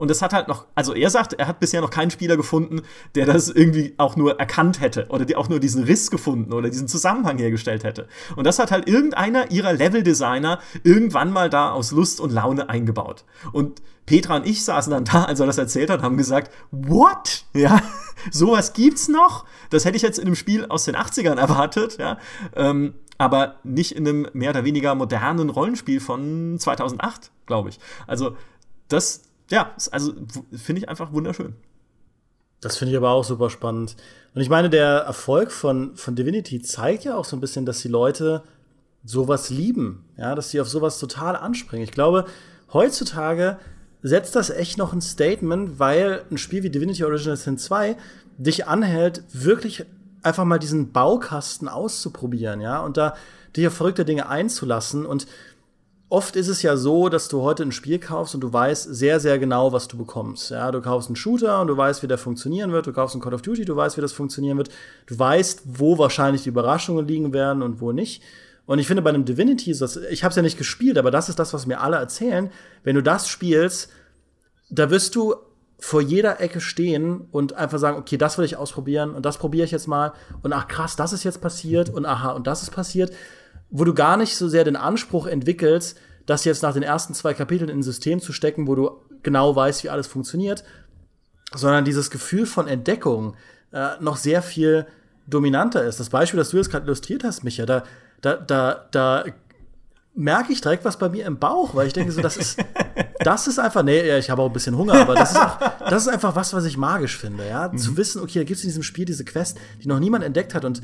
Und das hat halt noch, also er sagt, er hat bisher noch keinen Spieler gefunden, der das irgendwie auch nur erkannt hätte oder die auch nur diesen Riss gefunden oder diesen Zusammenhang hergestellt hätte. Und das hat halt irgendeiner ihrer Level-Designer irgendwann mal da aus Lust und Laune eingebaut. Und Petra und ich saßen dann da, als er das erzählt hat, haben gesagt, what? Ja, sowas gibt's noch? Das hätte ich jetzt in einem Spiel aus den 80ern erwartet, ja. Ähm, aber nicht in einem mehr oder weniger modernen Rollenspiel von 2008, glaube ich. Also das, ja, also finde ich einfach wunderschön. Das finde ich aber auch super spannend. Und ich meine, der Erfolg von, von Divinity zeigt ja auch so ein bisschen, dass die Leute sowas lieben, ja, dass sie auf sowas total anspringen. Ich glaube, heutzutage setzt das echt noch ein Statement, weil ein Spiel wie Divinity Original Sin 2 dich anhält, wirklich einfach mal diesen Baukasten auszuprobieren, ja, und da dir verrückte Dinge einzulassen. Und oft ist es ja so, dass du heute ein Spiel kaufst und du weißt sehr, sehr genau, was du bekommst. Ja, du kaufst einen Shooter und du weißt, wie der funktionieren wird. Du kaufst einen Call of Duty, du weißt, wie das funktionieren wird. Du weißt, wo wahrscheinlich die Überraschungen liegen werden und wo nicht. Und ich finde bei einem Divinity, ich habe es ja nicht gespielt, aber das ist das, was mir alle erzählen. Wenn du das spielst, da wirst du vor jeder Ecke stehen und einfach sagen, okay, das will ich ausprobieren und das probiere ich jetzt mal und ach krass, das ist jetzt passiert und aha, und das ist passiert, wo du gar nicht so sehr den Anspruch entwickelst, das jetzt nach den ersten zwei Kapiteln in ein System zu stecken, wo du genau weißt, wie alles funktioniert, sondern dieses Gefühl von Entdeckung äh, noch sehr viel dominanter ist. Das Beispiel, das du jetzt gerade illustriert hast, Micha, da, da, da, da merke ich direkt was bei mir im Bauch, weil ich denke so, das ist, das ist einfach, nee, ich habe auch ein bisschen Hunger, aber das ist, auch, das ist einfach was, was ich magisch finde, ja. Mhm. Zu wissen, okay, da gibt es in diesem Spiel diese Quest, die noch niemand entdeckt hat und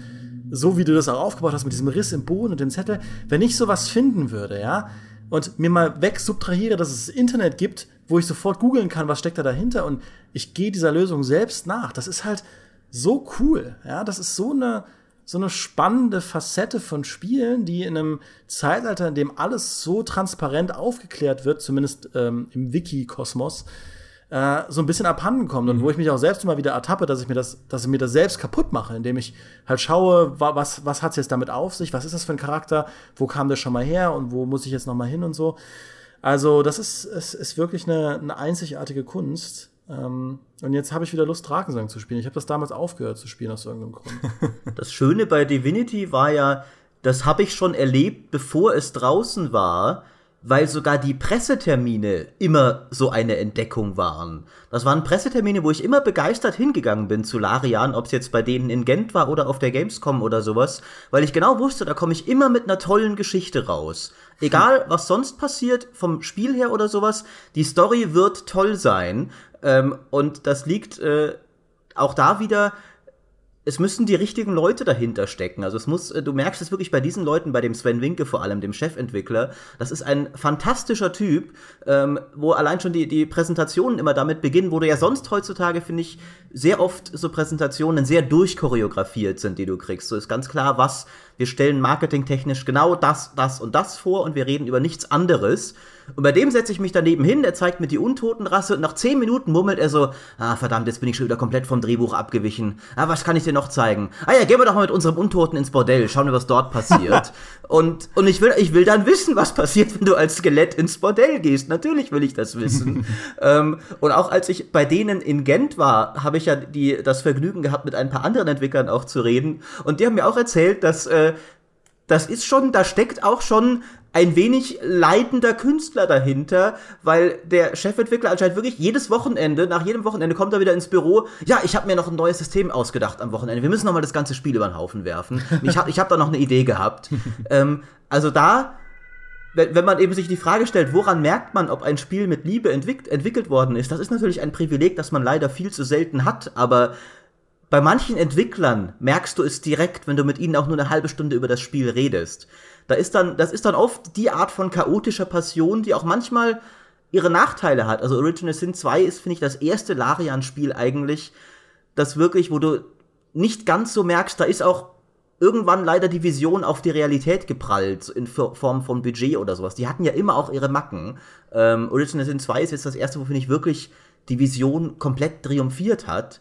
so wie du das auch aufgebaut hast mit diesem Riss im Boden und dem Zettel, wenn ich sowas finden würde, ja, und mir mal weg subtrahiere, dass es Internet gibt, wo ich sofort googeln kann, was steckt da dahinter und ich gehe dieser Lösung selbst nach. Das ist halt so cool, ja, das ist so eine so eine spannende Facette von Spielen, die in einem Zeitalter, in dem alles so transparent aufgeklärt wird, zumindest ähm, im Wiki-Kosmos, äh, so ein bisschen abhanden kommt und wo ich mich auch selbst immer wieder ertappe, dass ich mir das, dass ich mir das selbst kaputt mache, indem ich halt schaue, was, was hat es jetzt damit auf sich, was ist das für ein Charakter, wo kam der schon mal her und wo muss ich jetzt noch mal hin und so. Also das ist, es ist wirklich eine, eine einzigartige Kunst. Ähm, und jetzt habe ich wieder Lust, Drakensang zu spielen. Ich habe das damals aufgehört zu spielen aus irgendeinem Grund. Das Schöne bei Divinity war ja, das habe ich schon erlebt, bevor es draußen war, weil sogar die Pressetermine immer so eine Entdeckung waren. Das waren Pressetermine, wo ich immer begeistert hingegangen bin zu Larian, ob es jetzt bei denen in Gent war oder auf der Gamescom oder sowas, weil ich genau wusste, da komme ich immer mit einer tollen Geschichte raus. Egal, was sonst passiert, vom Spiel her oder sowas, die Story wird toll sein. Ähm, und das liegt äh, auch da wieder es müssen die richtigen Leute dahinter stecken. Also es muss, äh, du merkst es wirklich bei diesen Leuten, bei dem Sven Winke vor allem, dem Chefentwickler. Das ist ein fantastischer Typ, ähm, wo allein schon die, die Präsentationen immer damit beginnen, wo du ja sonst heutzutage, finde ich, sehr oft so Präsentationen sehr durchchoreografiert sind, die du kriegst. So ist ganz klar, was, wir stellen marketingtechnisch genau das, das und das vor und wir reden über nichts anderes. Und bei dem setze ich mich daneben hin, er zeigt mir die Untotenrasse und nach zehn Minuten murmelt er so, ah verdammt, jetzt bin ich schon wieder komplett vom Drehbuch abgewichen. Ah, was kann ich dir noch zeigen? Ah ja, gehen wir doch mal mit unserem Untoten ins Bordell, schauen wir, was dort passiert. und und ich, will, ich will dann wissen, was passiert, wenn du als Skelett ins Bordell gehst. Natürlich will ich das wissen. ähm, und auch als ich bei denen in Gent war, habe ich ja die, das Vergnügen gehabt, mit ein paar anderen Entwicklern auch zu reden. Und die haben mir auch erzählt, dass äh, das ist schon, da steckt auch schon ein wenig leidender Künstler dahinter, weil der Chefentwickler anscheinend wirklich jedes Wochenende, nach jedem Wochenende kommt er wieder ins Büro. Ja, ich habe mir noch ein neues System ausgedacht am Wochenende. Wir müssen noch mal das ganze Spiel über den Haufen werfen. Ich habe ich hab da noch eine Idee gehabt. ähm, also da, wenn, wenn man eben sich die Frage stellt, woran merkt man, ob ein Spiel mit Liebe entwick entwickelt worden ist, das ist natürlich ein Privileg, das man leider viel zu selten hat, aber bei manchen Entwicklern merkst du es direkt, wenn du mit ihnen auch nur eine halbe Stunde über das Spiel redest. Da ist dann, das ist dann oft die Art von chaotischer Passion, die auch manchmal ihre Nachteile hat. Also Original Sin 2 ist, finde ich, das erste Larian-Spiel eigentlich, das wirklich, wo du nicht ganz so merkst, da ist auch irgendwann leider die Vision auf die Realität geprallt, in Form von Budget oder sowas. Die hatten ja immer auch ihre Macken. Ähm, Original Sin 2 ist jetzt das erste, wo, finde ich, wirklich die Vision komplett triumphiert hat.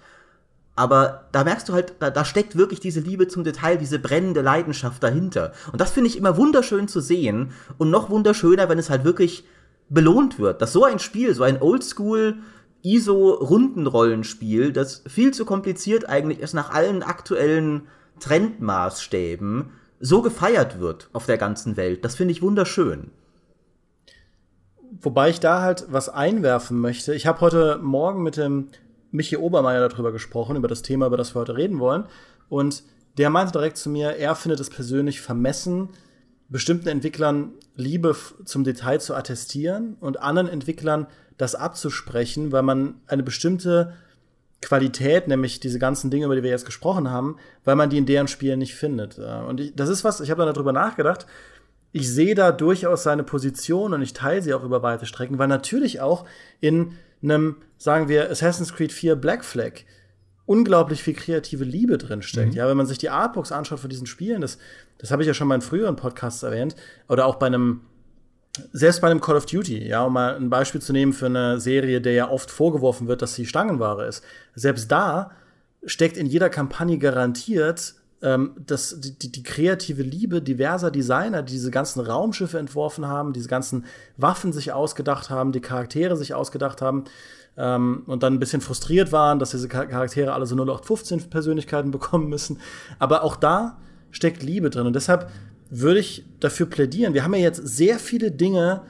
Aber da merkst du halt, da, da, steckt wirklich diese Liebe zum Detail, diese brennende Leidenschaft dahinter. Und das finde ich immer wunderschön zu sehen. Und noch wunderschöner, wenn es halt wirklich belohnt wird. Dass so ein Spiel, so ein Oldschool ISO-Rundenrollenspiel, das viel zu kompliziert eigentlich ist nach allen aktuellen Trendmaßstäben, so gefeiert wird auf der ganzen Welt. Das finde ich wunderschön. Wobei ich da halt was einwerfen möchte. Ich habe heute Morgen mit dem Michi Obermeier darüber gesprochen, über das Thema, über das wir heute reden wollen. Und der meinte direkt zu mir, er findet es persönlich vermessen, bestimmten Entwicklern Liebe zum Detail zu attestieren und anderen Entwicklern das abzusprechen, weil man eine bestimmte Qualität, nämlich diese ganzen Dinge, über die wir jetzt gesprochen haben, weil man die in deren Spielen nicht findet. Und ich, das ist was, ich habe da darüber nachgedacht. Ich sehe da durchaus seine Position und ich teile sie auch über weite Strecken, weil natürlich auch in einem, sagen wir, Assassin's Creed 4 Black Flag unglaublich viel kreative Liebe drin steckt. Mhm. Ja, wenn man sich die Artbooks anschaut von diesen Spielen, das, das habe ich ja schon mal in früheren Podcasts erwähnt, oder auch bei einem, selbst bei einem Call of Duty, ja, um mal ein Beispiel zu nehmen für eine Serie, der ja oft vorgeworfen wird, dass sie Stangenware ist. Selbst da steckt in jeder Kampagne garantiert ähm, das, die, die, kreative Liebe diverser Designer, die diese ganzen Raumschiffe entworfen haben, diese ganzen Waffen sich ausgedacht haben, die Charaktere sich ausgedacht haben ähm, und dann ein bisschen frustriert waren, dass diese Charaktere alle so 0815 Persönlichkeiten bekommen müssen. Aber auch da steckt Liebe drin und deshalb würde ich dafür plädieren. Wir haben ja jetzt sehr viele Dinge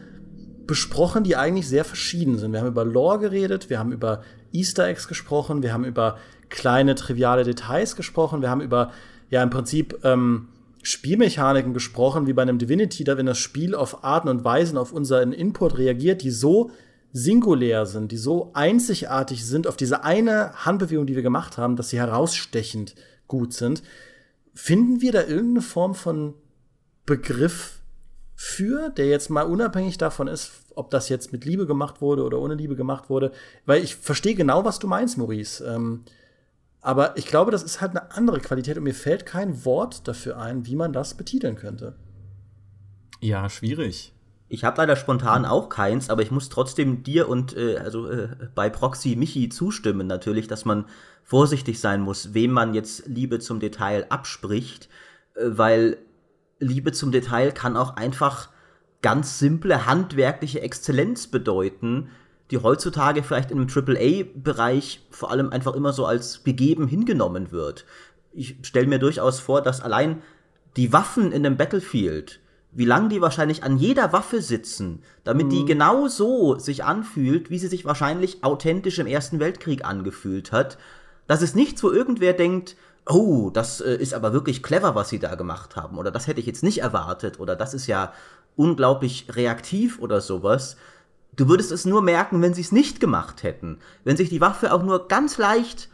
besprochen, die eigentlich sehr verschieden sind. Wir haben über Lore geredet, wir haben über Easter Eggs gesprochen, wir haben über kleine triviale Details gesprochen, wir haben über ja im Prinzip ähm, Spielmechaniken gesprochen, wie bei einem Divinity, da wenn das Spiel auf Arten und Weisen auf unseren Input reagiert, die so singulär sind, die so einzigartig sind auf diese eine Handbewegung, die wir gemacht haben, dass sie herausstechend gut sind. Finden wir da irgendeine Form von Begriff für, der jetzt mal unabhängig davon ist, ob das jetzt mit Liebe gemacht wurde oder ohne Liebe gemacht wurde? Weil ich verstehe genau, was du meinst, Maurice. Ähm, aber ich glaube, das ist halt eine andere Qualität und mir fällt kein Wort dafür ein, wie man das betiteln könnte. Ja, schwierig. Ich habe leider spontan auch keins, aber ich muss trotzdem dir und äh, also äh, bei Proxy Michi zustimmen natürlich, dass man vorsichtig sein muss, wem man jetzt Liebe zum Detail abspricht, äh, weil Liebe zum Detail kann auch einfach ganz simple handwerkliche Exzellenz bedeuten, die heutzutage vielleicht im AAA-Bereich vor allem einfach immer so als gegeben hingenommen wird. Ich stelle mir durchaus vor, dass allein die Waffen in einem Battlefield, wie lange die wahrscheinlich an jeder Waffe sitzen, damit mhm. die genau so sich anfühlt, wie sie sich wahrscheinlich authentisch im Ersten Weltkrieg angefühlt hat. Das ist nichts, wo irgendwer denkt, oh, das äh, ist aber wirklich clever, was sie da gemacht haben, oder das hätte ich jetzt nicht erwartet, oder das ist ja unglaublich reaktiv oder sowas, Du würdest es nur merken, wenn sie es nicht gemacht hätten. Wenn sich die Waffe auch nur ganz leicht,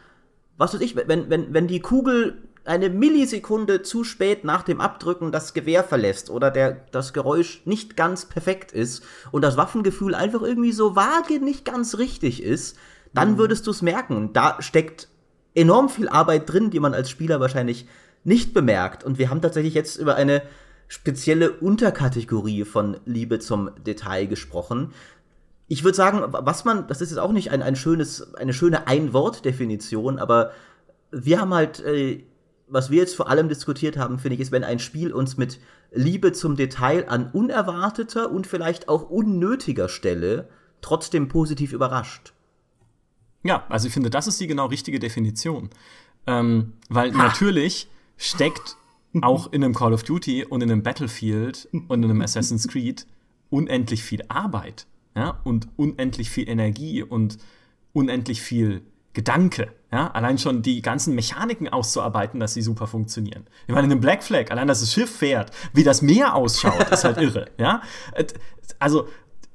was weiß ich, wenn, wenn, wenn die Kugel eine Millisekunde zu spät nach dem Abdrücken das Gewehr verlässt oder der, das Geräusch nicht ganz perfekt ist und das Waffengefühl einfach irgendwie so vage nicht ganz richtig ist, dann mhm. würdest du es merken. Da steckt enorm viel Arbeit drin, die man als Spieler wahrscheinlich nicht bemerkt. Und wir haben tatsächlich jetzt über eine spezielle Unterkategorie von Liebe zum Detail gesprochen ich würde sagen, was man, das ist jetzt auch nicht ein, ein schönes, eine schöne Ein-Wort-Definition, aber wir haben halt, äh, was wir jetzt vor allem diskutiert haben, finde ich, ist, wenn ein Spiel uns mit Liebe zum Detail an unerwarteter und vielleicht auch unnötiger Stelle trotzdem positiv überrascht. Ja, also ich finde, das ist die genau richtige Definition. Ähm, weil ha. natürlich steckt auch in einem Call of Duty und in einem Battlefield und in einem Assassin's Creed unendlich viel Arbeit ja, und unendlich viel Energie und unendlich viel Gedanke. Ja, allein schon die ganzen Mechaniken auszuarbeiten, dass sie super funktionieren. Ich meine, in einem Black Flag, allein dass das Schiff fährt, wie das Meer ausschaut, ist halt irre. Ja, also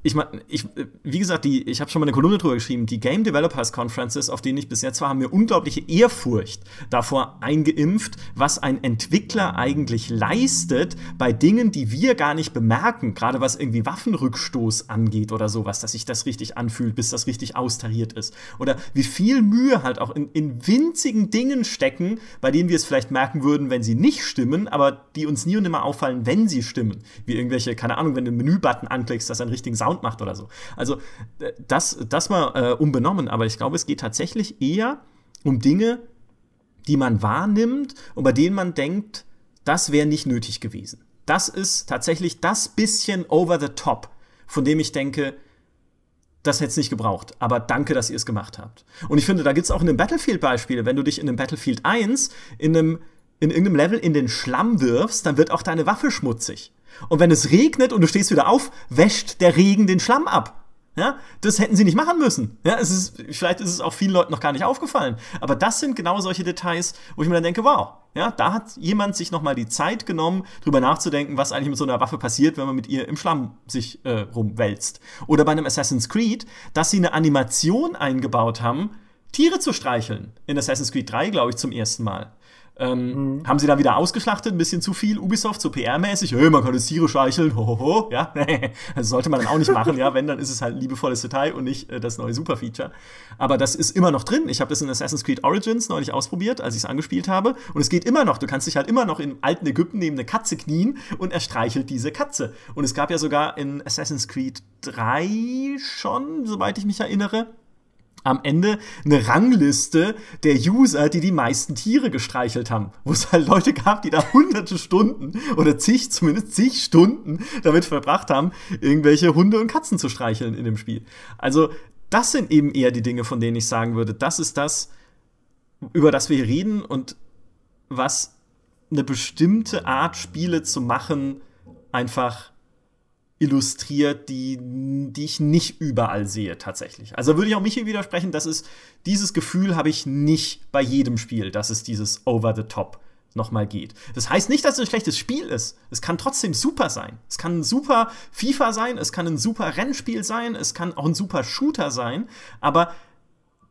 ich meine, ich, wie gesagt, die, ich habe schon mal eine Kolumne drüber geschrieben, die Game Developers Conferences, auf denen ich bis jetzt war, haben mir unglaubliche Ehrfurcht davor eingeimpft, was ein Entwickler eigentlich leistet bei Dingen, die wir gar nicht bemerken, gerade was irgendwie Waffenrückstoß angeht oder sowas, dass sich das richtig anfühlt, bis das richtig austariert ist. Oder wie viel Mühe halt auch in, in winzigen Dingen stecken, bei denen wir es vielleicht merken würden, wenn sie nicht stimmen, aber die uns nie und immer auffallen, wenn sie stimmen. Wie irgendwelche, keine Ahnung, wenn du einen Menübutton anklickst, dass einen richtigen Sound Sound macht oder so. Also äh, das, das mal äh, unbenommen, aber ich glaube, es geht tatsächlich eher um Dinge, die man wahrnimmt und bei denen man denkt, das wäre nicht nötig gewesen. Das ist tatsächlich das bisschen over the top, von dem ich denke, das hätte es nicht gebraucht. Aber danke, dass ihr es gemacht habt. Und ich finde, da gibt es auch in einem Battlefield Beispiele. Wenn du dich in einem Battlefield 1 in einem in irgendeinem Level in den Schlamm wirfst, dann wird auch deine Waffe schmutzig. Und wenn es regnet und du stehst wieder auf, wäscht der Regen den Schlamm ab. Ja, das hätten sie nicht machen müssen. Ja, es ist, vielleicht ist es auch vielen Leuten noch gar nicht aufgefallen. Aber das sind genau solche Details, wo ich mir dann denke, wow, ja, da hat jemand sich nochmal die Zeit genommen, drüber nachzudenken, was eigentlich mit so einer Waffe passiert, wenn man mit ihr im Schlamm sich äh, rumwälzt. Oder bei einem Assassin's Creed, dass sie eine Animation eingebaut haben, Tiere zu streicheln. In Assassin's Creed 3, glaube ich, zum ersten Mal. Ähm, mhm. Haben sie da wieder ausgeschlachtet, ein bisschen zu viel Ubisoft, so PR-mäßig, hey, man kann das Tiere streicheln, hohoho, ja, das sollte man dann auch nicht machen, ja, wenn, dann ist es halt ein liebevolles Detail und nicht äh, das neue Super-Feature. Aber das ist immer noch drin. Ich habe das in Assassin's Creed Origins neulich ausprobiert, als ich es angespielt habe und es geht immer noch. Du kannst dich halt immer noch in alten Ägypten neben eine Katze knien und er streichelt diese Katze. Und es gab ja sogar in Assassin's Creed 3 schon, soweit ich mich erinnere, am Ende eine Rangliste der User, die die meisten Tiere gestreichelt haben. Wo es halt Leute gab, die da hunderte Stunden oder zig, zumindest zig Stunden damit verbracht haben, irgendwelche Hunde und Katzen zu streicheln in dem Spiel. Also, das sind eben eher die Dinge, von denen ich sagen würde, das ist das, über das wir reden und was eine bestimmte Art Spiele zu machen einfach illustriert, die, die ich nicht überall sehe tatsächlich. Also würde ich auch Michi widersprechen, dass es dieses Gefühl habe ich nicht bei jedem Spiel, dass es dieses Over the Top nochmal geht. Das heißt nicht, dass es ein schlechtes Spiel ist. Es kann trotzdem super sein. Es kann ein super FIFA sein, es kann ein super Rennspiel sein, es kann auch ein super Shooter sein, aber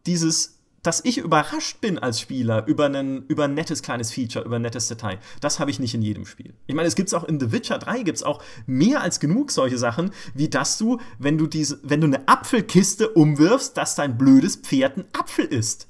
dieses dass ich überrascht bin als Spieler über, einen, über ein nettes kleines Feature, über ein nettes Detail. Das habe ich nicht in jedem Spiel. Ich meine, es gibt es auch in The Witcher 3 gibt es auch mehr als genug solche Sachen, wie dass du, wenn du diese, wenn du eine Apfelkiste umwirfst, dass dein blödes Pferd ein Apfel ist.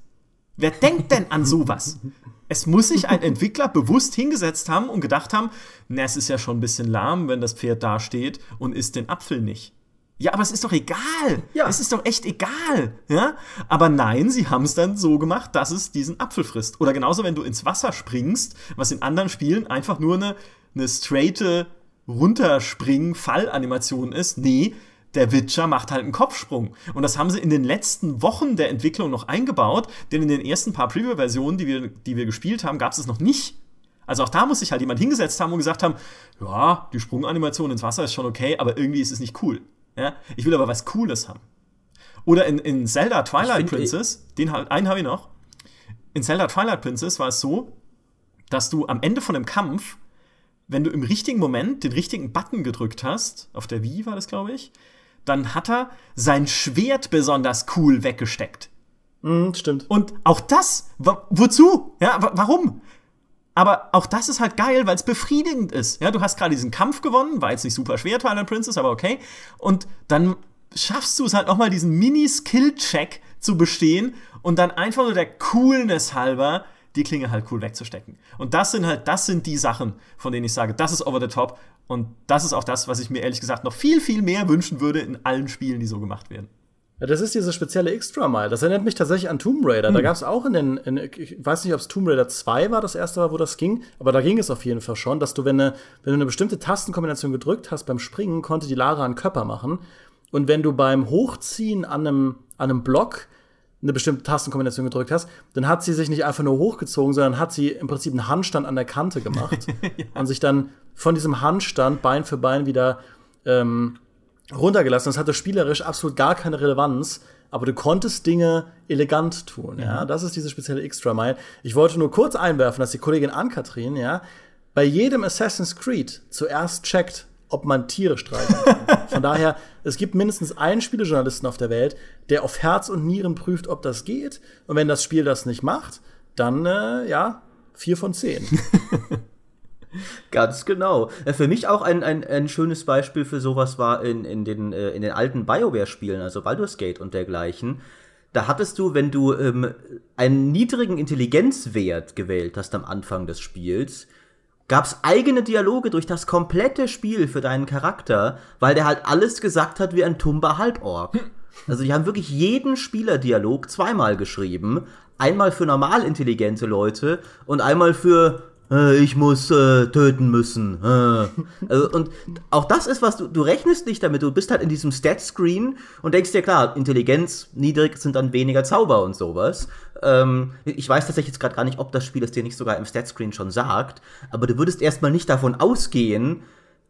Wer denkt denn an sowas? Es muss sich ein Entwickler bewusst hingesetzt haben und gedacht haben, na, es ist ja schon ein bisschen lahm, wenn das Pferd da steht und isst den Apfel nicht. Ja, aber es ist doch egal. Ja. Es ist doch echt egal. Ja? Aber nein, sie haben es dann so gemacht, dass es diesen Apfel frisst. Oder genauso, wenn du ins Wasser springst, was in anderen Spielen einfach nur eine, eine straighte Runterspringen-Fallanimation ist. Nee, der Witcher macht halt einen Kopfsprung. Und das haben sie in den letzten Wochen der Entwicklung noch eingebaut, denn in den ersten paar Preview-Versionen, die wir, die wir gespielt haben, gab es es noch nicht. Also auch da muss sich halt jemand hingesetzt haben und gesagt haben, ja, die Sprunganimation ins Wasser ist schon okay, aber irgendwie ist es nicht cool. Ja? Ich will aber was Cooles haben. Oder in, in Zelda Twilight Princess, den einen habe ich noch. In Zelda Twilight Princess war es so, dass du am Ende von einem Kampf, wenn du im richtigen Moment den richtigen Button gedrückt hast, auf der Wii war das, glaube ich, dann hat er sein Schwert besonders cool weggesteckt. Mm, stimmt. Und auch das, wozu? Ja, warum? Aber auch das ist halt geil, weil es befriedigend ist. Ja, du hast gerade diesen Kampf gewonnen, war jetzt nicht super schwer, Twilight Princess, aber okay. Und dann schaffst du es halt nochmal, diesen Mini-Skill-Check zu bestehen und dann einfach nur der Coolness halber die Klinge halt cool wegzustecken. Und das sind halt, das sind die Sachen, von denen ich sage, das ist over the top. Und das ist auch das, was ich mir ehrlich gesagt noch viel, viel mehr wünschen würde in allen Spielen, die so gemacht werden. Ja, das ist diese spezielle Extra Mile. Das erinnert mich tatsächlich an Tomb Raider. Hm. Da gab es auch in den, in, ich weiß nicht, ob es Tomb Raider 2 war, das erste Mal, wo das ging, aber da ging es auf jeden Fall schon, dass du, wenn, eine, wenn du eine bestimmte Tastenkombination gedrückt hast beim Springen, konnte die Lara einen Körper machen. Und wenn du beim Hochziehen an einem, an einem Block eine bestimmte Tastenkombination gedrückt hast, dann hat sie sich nicht einfach nur hochgezogen, sondern hat sie im Prinzip einen Handstand an der Kante gemacht ja. und sich dann von diesem Handstand Bein für Bein wieder ähm, runtergelassen. Das hatte spielerisch absolut gar keine Relevanz, aber du konntest Dinge elegant tun. Ja, mhm. das ist diese spezielle Extra Mile. Ich wollte nur kurz einwerfen, dass die Kollegin Ann-Kathrin, ja, bei jedem Assassin's Creed zuerst checkt, ob man Tiere streichen kann. Von daher, es gibt mindestens einen Spielejournalisten auf der Welt, der auf Herz und Nieren prüft, ob das geht. Und wenn das Spiel das nicht macht, dann, äh, ja, vier von zehn. Ganz genau. Äh, für mich auch ein, ein, ein schönes Beispiel für sowas war in, in, den, äh, in den alten BioWare-Spielen, also Baldur's Gate und dergleichen. Da hattest du, wenn du ähm, einen niedrigen Intelligenzwert gewählt hast am Anfang des Spiels, gab es eigene Dialoge durch das komplette Spiel für deinen Charakter, weil der halt alles gesagt hat wie ein tumber Halborg. Hm. Also die haben wirklich jeden Spielerdialog zweimal geschrieben. Einmal für normal intelligente Leute und einmal für ich muss äh, töten müssen. Äh. Also, und auch das ist was, du, du rechnest nicht damit, du bist halt in diesem Stat-Screen und denkst dir, klar, Intelligenz niedrig sind dann weniger Zauber und sowas. Ähm, ich weiß tatsächlich jetzt gerade gar nicht, ob das Spiel es dir nicht sogar im Stat-Screen schon sagt, aber du würdest erstmal nicht davon ausgehen,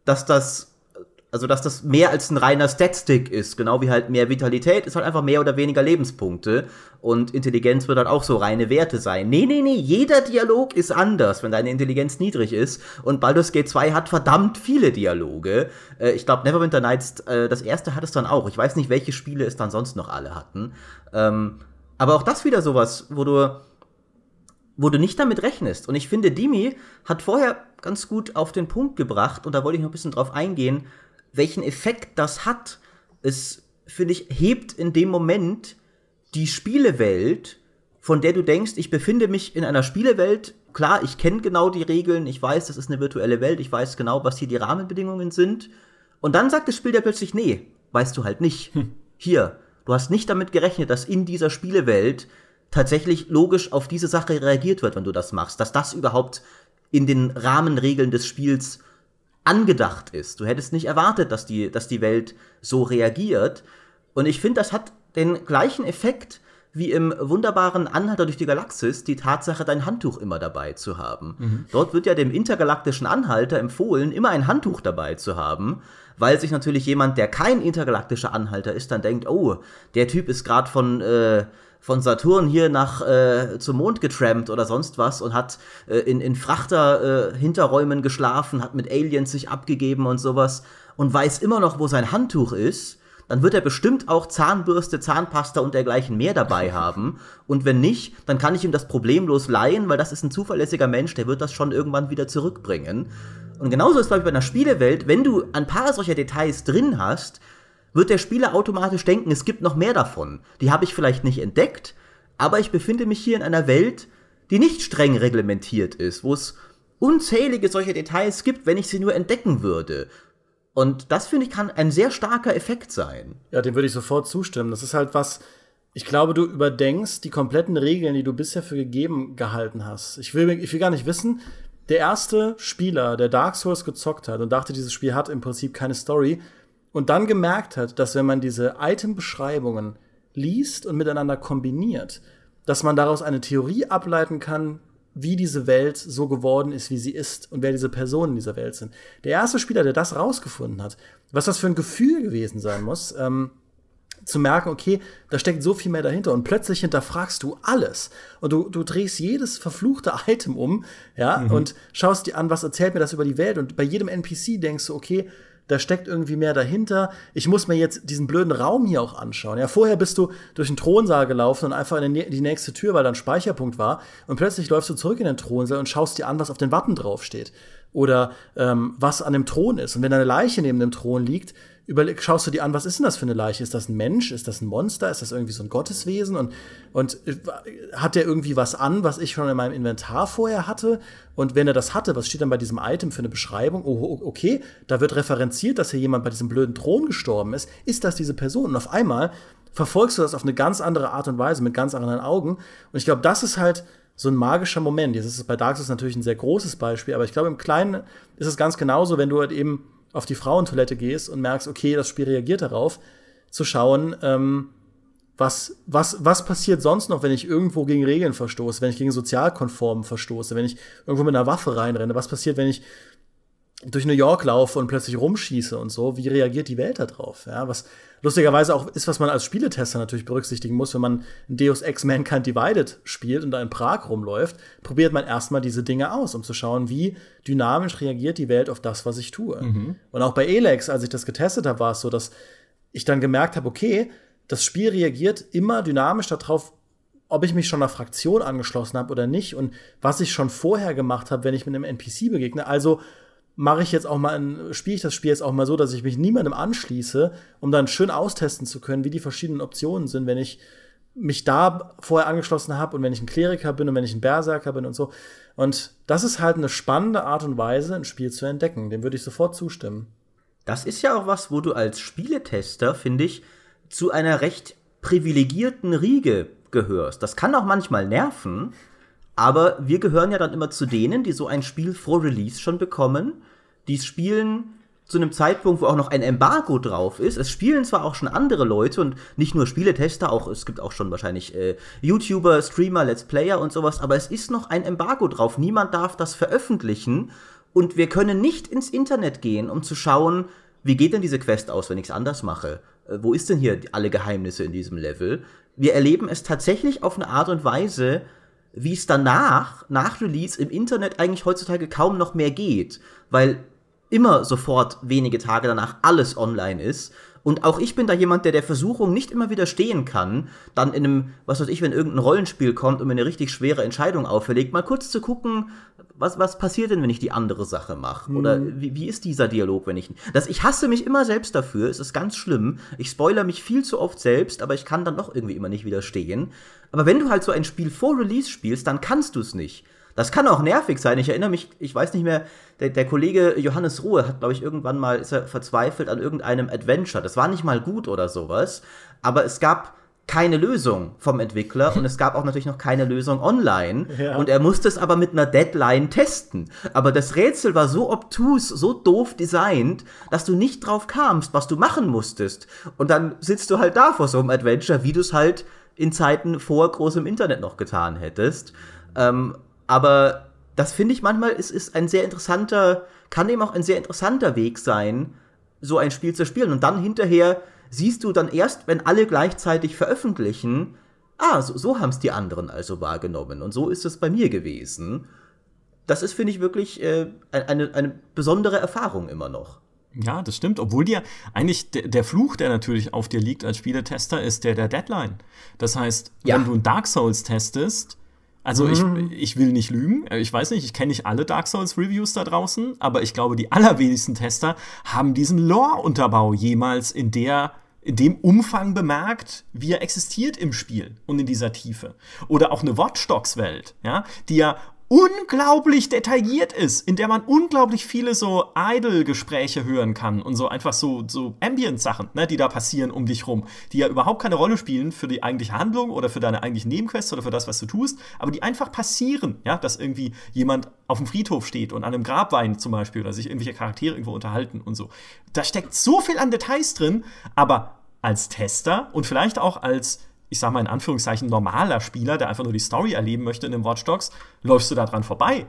dass das also, dass das mehr als ein reiner Statstick ist, genau wie halt mehr Vitalität, ist halt einfach mehr oder weniger Lebenspunkte. Und Intelligenz wird halt auch so reine Werte sein. Nee, nee, nee, jeder Dialog ist anders, wenn deine Intelligenz niedrig ist. Und Baldur's Gate 2 hat verdammt viele Dialoge. Äh, ich glaube, Neverwinter Nights, äh, das erste hat es dann auch. Ich weiß nicht, welche Spiele es dann sonst noch alle hatten. Ähm, aber auch das wieder sowas, wo du wo du nicht damit rechnest. Und ich finde, Dimi hat vorher ganz gut auf den Punkt gebracht, und da wollte ich noch ein bisschen drauf eingehen, welchen Effekt das hat. Es, finde ich, hebt in dem Moment die Spielewelt, von der du denkst, ich befinde mich in einer Spielewelt. Klar, ich kenne genau die Regeln, ich weiß, das ist eine virtuelle Welt, ich weiß genau, was hier die Rahmenbedingungen sind. Und dann sagt das Spiel dir plötzlich, nee, weißt du halt nicht. Hm. Hier, du hast nicht damit gerechnet, dass in dieser Spielewelt tatsächlich logisch auf diese Sache reagiert wird, wenn du das machst, dass das überhaupt in den Rahmenregeln des Spiels angedacht ist. Du hättest nicht erwartet, dass die, dass die Welt so reagiert. Und ich finde, das hat den gleichen Effekt wie im wunderbaren Anhalter durch die Galaxis die Tatsache, dein Handtuch immer dabei zu haben. Mhm. Dort wird ja dem intergalaktischen Anhalter empfohlen, immer ein Handtuch dabei zu haben, weil sich natürlich jemand, der kein intergalaktischer Anhalter ist, dann denkt, oh, der Typ ist gerade von äh, von Saturn hier nach äh, zum Mond getrampt oder sonst was und hat äh, in, in Frachter äh, Hinterräumen geschlafen, hat mit Aliens sich abgegeben und sowas und weiß immer noch, wo sein Handtuch ist, dann wird er bestimmt auch Zahnbürste, Zahnpasta und dergleichen mehr dabei haben. Und wenn nicht, dann kann ich ihm das problemlos leihen, weil das ist ein zuverlässiger Mensch, der wird das schon irgendwann wieder zurückbringen. Und genauso ist, glaube ich, bei einer Spielewelt, wenn du ein paar solcher Details drin hast, wird der Spieler automatisch denken, es gibt noch mehr davon. Die habe ich vielleicht nicht entdeckt, aber ich befinde mich hier in einer Welt, die nicht streng reglementiert ist, wo es unzählige solche Details gibt, wenn ich sie nur entdecken würde. Und das, finde ich, kann ein sehr starker Effekt sein. Ja, dem würde ich sofort zustimmen. Das ist halt was, ich glaube, du überdenkst die kompletten Regeln, die du bisher für gegeben gehalten hast. Ich will, ich will gar nicht wissen, der erste Spieler, der Dark Souls gezockt hat und dachte, dieses Spiel hat im Prinzip keine Story, und dann gemerkt hat, dass wenn man diese Item-Beschreibungen liest und miteinander kombiniert, dass man daraus eine Theorie ableiten kann, wie diese Welt so geworden ist, wie sie ist und wer diese Personen in dieser Welt sind. Der erste Spieler, der das rausgefunden hat, was das für ein Gefühl gewesen sein muss, ähm, zu merken, okay, da steckt so viel mehr dahinter und plötzlich hinterfragst du alles und du, du drehst jedes verfluchte Item um, ja, mhm. und schaust dir an, was erzählt mir das über die Welt und bei jedem NPC denkst du, okay, da steckt irgendwie mehr dahinter. Ich muss mir jetzt diesen blöden Raum hier auch anschauen. Ja, vorher bist du durch den Thronsaal gelaufen und einfach in die nächste Tür, weil da ein Speicherpunkt war. Und plötzlich läufst du zurück in den Thronsaal und schaust dir an, was auf den Wappen draufsteht. Oder ähm, was an dem Thron ist. Und wenn eine Leiche neben dem Thron liegt, überleg, schaust du dir an, was ist denn das für eine Leiche? Ist das ein Mensch? Ist das ein Monster? Ist das irgendwie so ein Gotteswesen? Und, und äh, hat der irgendwie was an, was ich schon in meinem Inventar vorher hatte? Und wenn er das hatte, was steht dann bei diesem Item für eine Beschreibung? Oh, okay, da wird referenziert, dass hier jemand bei diesem blöden Thron gestorben ist. Ist das diese Person? Und auf einmal verfolgst du das auf eine ganz andere Art und Weise, mit ganz anderen Augen. Und ich glaube, das ist halt so ein magischer Moment. Jetzt ist es bei Dark Souls natürlich ein sehr großes Beispiel, aber ich glaube, im Kleinen ist es ganz genauso, wenn du halt eben auf die Frauentoilette gehst und merkst, okay, das Spiel reagiert darauf, zu schauen, ähm, was, was, was passiert sonst noch, wenn ich irgendwo gegen Regeln verstoße, wenn ich gegen sozialkonform verstoße, wenn ich irgendwo mit einer Waffe reinrenne? Was passiert, wenn ich durch New York laufe und plötzlich rumschieße und so? Wie reagiert die Welt darauf? Ja, was lustigerweise auch ist, was man als Spieletester natürlich berücksichtigen muss, wenn man Deus Ex Mankind Divided spielt und da in Prag rumläuft, probiert man erstmal diese Dinge aus, um zu schauen, wie dynamisch reagiert die Welt auf das, was ich tue. Mhm. Und auch bei Elex, als ich das getestet habe, war es so, dass ich dann gemerkt habe, okay, das Spiel reagiert immer dynamisch darauf, ob ich mich schon einer Fraktion angeschlossen habe oder nicht und was ich schon vorher gemacht habe, wenn ich mit einem NPC begegne. Also mache ich jetzt auch mal spiele ich das Spiel jetzt auch mal so, dass ich mich niemandem anschließe, um dann schön austesten zu können, wie die verschiedenen Optionen sind, wenn ich mich da vorher angeschlossen habe und wenn ich ein Kleriker bin und wenn ich ein Berserker bin und so. Und das ist halt eine spannende Art und Weise, ein Spiel zu entdecken. Dem würde ich sofort zustimmen. Das ist ja auch was, wo du als Spieletester, finde ich, zu einer recht privilegierten Riege gehörst. Das kann auch manchmal nerven, aber wir gehören ja dann immer zu denen, die so ein Spiel vor Release schon bekommen, die spielen zu einem Zeitpunkt, wo auch noch ein Embargo drauf ist. Es spielen zwar auch schon andere Leute und nicht nur Spieletester, auch es gibt auch schon wahrscheinlich äh, YouTuber, Streamer, Let's Player und sowas, aber es ist noch ein Embargo drauf. Niemand darf das veröffentlichen und wir können nicht ins Internet gehen, um zu schauen, wie geht denn diese Quest aus, wenn ich es anders mache? Äh, wo ist denn hier alle Geheimnisse in diesem Level? Wir erleben es tatsächlich auf eine Art und Weise, wie es danach, nach Release im Internet eigentlich heutzutage kaum noch mehr geht, weil immer sofort wenige Tage danach alles online ist. Und auch ich bin da jemand, der der Versuchung nicht immer widerstehen kann, dann in einem, was weiß ich, wenn irgendein Rollenspiel kommt und mir eine richtig schwere Entscheidung auferlegt, mal kurz zu gucken, was, was passiert denn, wenn ich die andere Sache mache? Mhm. Oder wie, wie ist dieser Dialog, wenn ich. Das, ich hasse mich immer selbst dafür, es ist ganz schlimm. Ich spoiler mich viel zu oft selbst, aber ich kann dann doch irgendwie immer nicht widerstehen. Aber wenn du halt so ein Spiel vor Release spielst, dann kannst du es nicht. Das kann auch nervig sein. Ich erinnere mich, ich weiß nicht mehr, der, der Kollege Johannes Ruhe hat, glaube ich, irgendwann mal, ist er verzweifelt an irgendeinem Adventure. Das war nicht mal gut oder sowas, aber es gab keine Lösung vom Entwickler und es gab auch natürlich noch keine Lösung online ja. und er musste es aber mit einer Deadline testen. Aber das Rätsel war so obtus, so doof designt, dass du nicht drauf kamst, was du machen musstest. Und dann sitzt du halt da vor so einem Adventure, wie du es halt in Zeiten vor großem Internet noch getan hättest. Ähm, aber das finde ich manchmal ist, ist ein sehr interessanter, kann eben auch ein sehr interessanter Weg sein, so ein Spiel zu spielen. Und dann hinterher siehst du dann erst, wenn alle gleichzeitig veröffentlichen, ah, so, so haben es die anderen also wahrgenommen. Und so ist es bei mir gewesen. Das ist, finde ich, wirklich äh, eine, eine besondere Erfahrung immer noch. Ja, das stimmt. Obwohl dir eigentlich der Fluch, der natürlich auf dir liegt als Spieletester, ist der der Deadline. Das heißt, ja. wenn du ein Dark Souls testest, also mhm. ich, ich will nicht lügen. Ich weiß nicht, ich kenne nicht alle Dark Souls Reviews da draußen, aber ich glaube, die allerwenigsten Tester haben diesen Lore-Unterbau jemals in der in dem Umfang bemerkt, wie er existiert im Spiel und in dieser Tiefe. Oder auch eine Watch Dogs Welt, ja, die ja unglaublich detailliert ist, in der man unglaublich viele so Idle-Gespräche hören kann und so einfach so, so Ambient-Sachen, ne, die da passieren um dich rum, die ja überhaupt keine Rolle spielen für die eigentliche Handlung oder für deine eigentlichen Nebenquests oder für das, was du tust, aber die einfach passieren, ja, dass irgendwie jemand auf dem Friedhof steht und an einem Grab weint zum Beispiel oder sich irgendwelche Charaktere irgendwo unterhalten und so. Da steckt so viel an Details drin, aber als Tester und vielleicht auch als ich sag mal in Anführungszeichen, normaler Spieler, der einfach nur die Story erleben möchte in den Watch Dogs, läufst du da dran vorbei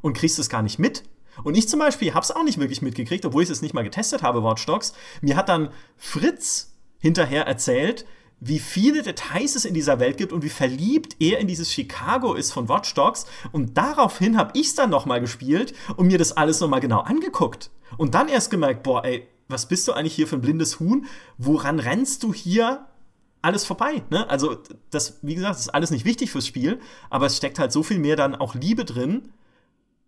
und kriegst es gar nicht mit. Und ich zum Beispiel hab's auch nicht wirklich mitgekriegt, obwohl ich es nicht mal getestet habe, Watch Dogs. Mir hat dann Fritz hinterher erzählt, wie viele Details es in dieser Welt gibt und wie verliebt er in dieses Chicago ist von Watch Dogs. Und daraufhin habe ich es dann nochmal gespielt und mir das alles nochmal genau angeguckt. Und dann erst gemerkt, boah, ey, was bist du eigentlich hier für ein blindes Huhn? Woran rennst du hier alles vorbei. Ne? Also, das, wie gesagt, ist alles nicht wichtig fürs Spiel, aber es steckt halt so viel mehr dann auch Liebe drin,